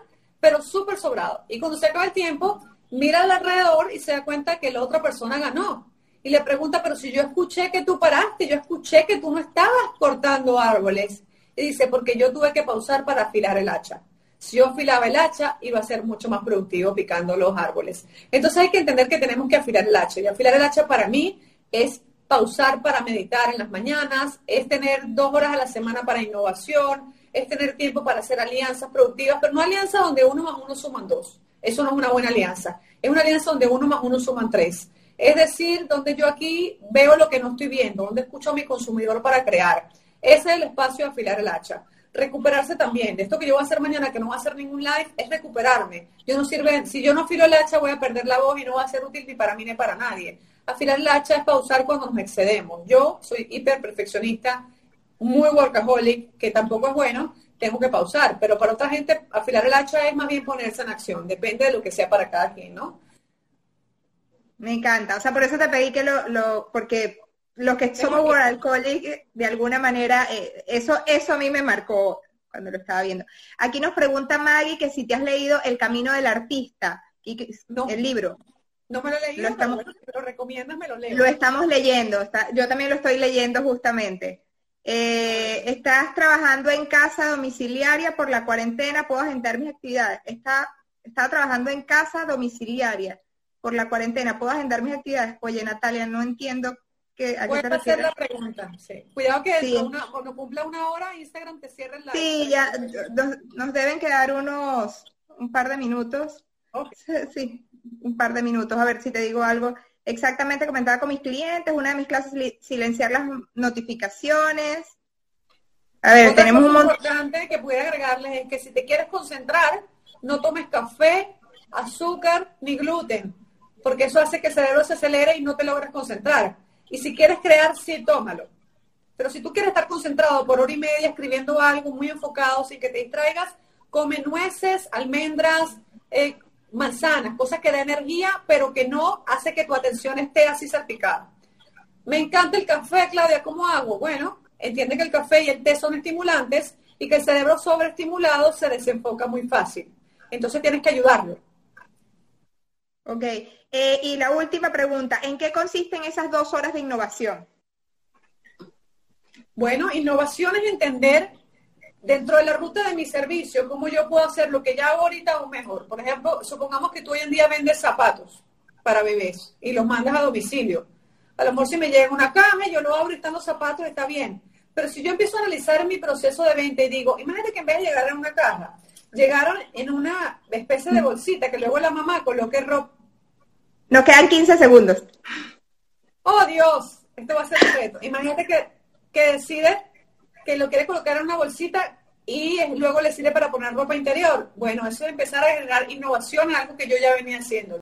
pero súper sobrado. Y cuando se acaba el tiempo, mira alrededor y se da cuenta que la otra persona ganó. Y le pregunta, pero si yo escuché que tú paraste, yo escuché que tú no estabas cortando árboles. Y dice, porque yo tuve que pausar para afilar el hacha. Si yo afilaba el hacha, iba a ser mucho más productivo picando los árboles. Entonces hay que entender que tenemos que afilar el hacha. Y afilar el hacha para mí es pausar para meditar en las mañanas, es tener dos horas a la semana para innovación, es tener tiempo para hacer alianzas productivas, pero no alianzas donde uno más uno suman dos. Eso no es una buena alianza. Es una alianza donde uno más uno suman tres. Es decir, donde yo aquí veo lo que no estoy viendo, donde escucho a mi consumidor para crear. Ese es el espacio de afilar el hacha. Recuperarse también. De esto que yo voy a hacer mañana, que no voy a hacer ningún live, es recuperarme. Yo no sirve, si yo no afilo el hacha, voy a perder la voz y no va a ser útil ni para mí ni para nadie afilar el hacha es pausar cuando nos excedemos. Yo soy hiper perfeccionista, muy workaholic, que tampoco es bueno, tengo que pausar, pero para otra gente afilar el hacha es más bien ponerse en acción, depende de lo que sea para cada quien, ¿no? Me encanta, o sea, por eso te pedí que lo, lo porque los que somos workaholic, de alguna manera, eh, eso, eso a mí me marcó cuando lo estaba viendo. Aquí nos pregunta Maggie que si te has leído El Camino del Artista, y que, el libro. No me lo he leído, lo estamos, lo recomiendas, me lo leo. Lo estamos leyendo, yo también lo estoy leyendo justamente. Eh, ¿Estás trabajando en casa domiciliaria por la cuarentena? ¿Puedo agendar mis actividades? Está, estaba trabajando en casa domiciliaria por la cuarentena. ¿Puedo agendar mis actividades? Oye, Natalia, no entiendo que a hacer la pregunta. Sí. Cuidado que cuando cumpla una hora Instagram te cierre la. Sí, ya nos, deben quedar unos un par de minutos. Sí, un par de minutos, a ver si te digo algo. Exactamente, comentaba con mis clientes, una de mis clases, silenciar las notificaciones. A ver, tenemos un montón. importante que pudiera agregarles es que si te quieres concentrar, no tomes café, azúcar ni gluten, porque eso hace que el cerebro se acelere y no te logres concentrar. Y si quieres crear, sí, tómalo. Pero si tú quieres estar concentrado por hora y media escribiendo algo muy enfocado sin que te distraigas, come nueces, almendras, eh, manzanas, cosas que da energía, pero que no hace que tu atención esté así salpicada. Me encanta el café, Claudia, ¿cómo hago? Bueno, entiende que el café y el té son estimulantes y que el cerebro sobreestimulado se desenfoca muy fácil. Entonces tienes que ayudarlo. Ok. Eh, y la última pregunta, ¿en qué consisten esas dos horas de innovación? Bueno, innovación es entender dentro de la ruta de mi servicio, ¿cómo yo puedo hacer lo que ya hago ahorita o mejor? Por ejemplo, supongamos que tú hoy en día vendes zapatos para bebés y los mandas a domicilio. A lo mejor si me llega una caja, yo lo abro y están los zapatos, está bien. Pero si yo empiezo a analizar mi proceso de venta y digo, imagínate que en vez de llegar en una caja, llegaron en una especie de bolsita que luego la mamá coloque ropa. Nos quedan 15 segundos. Oh Dios, esto va a ser un reto. Imagínate que, que decide que lo quiere colocar en una bolsita y luego le sirve para poner ropa interior. Bueno, eso es empezar a generar innovación, algo que yo ya venía haciendo.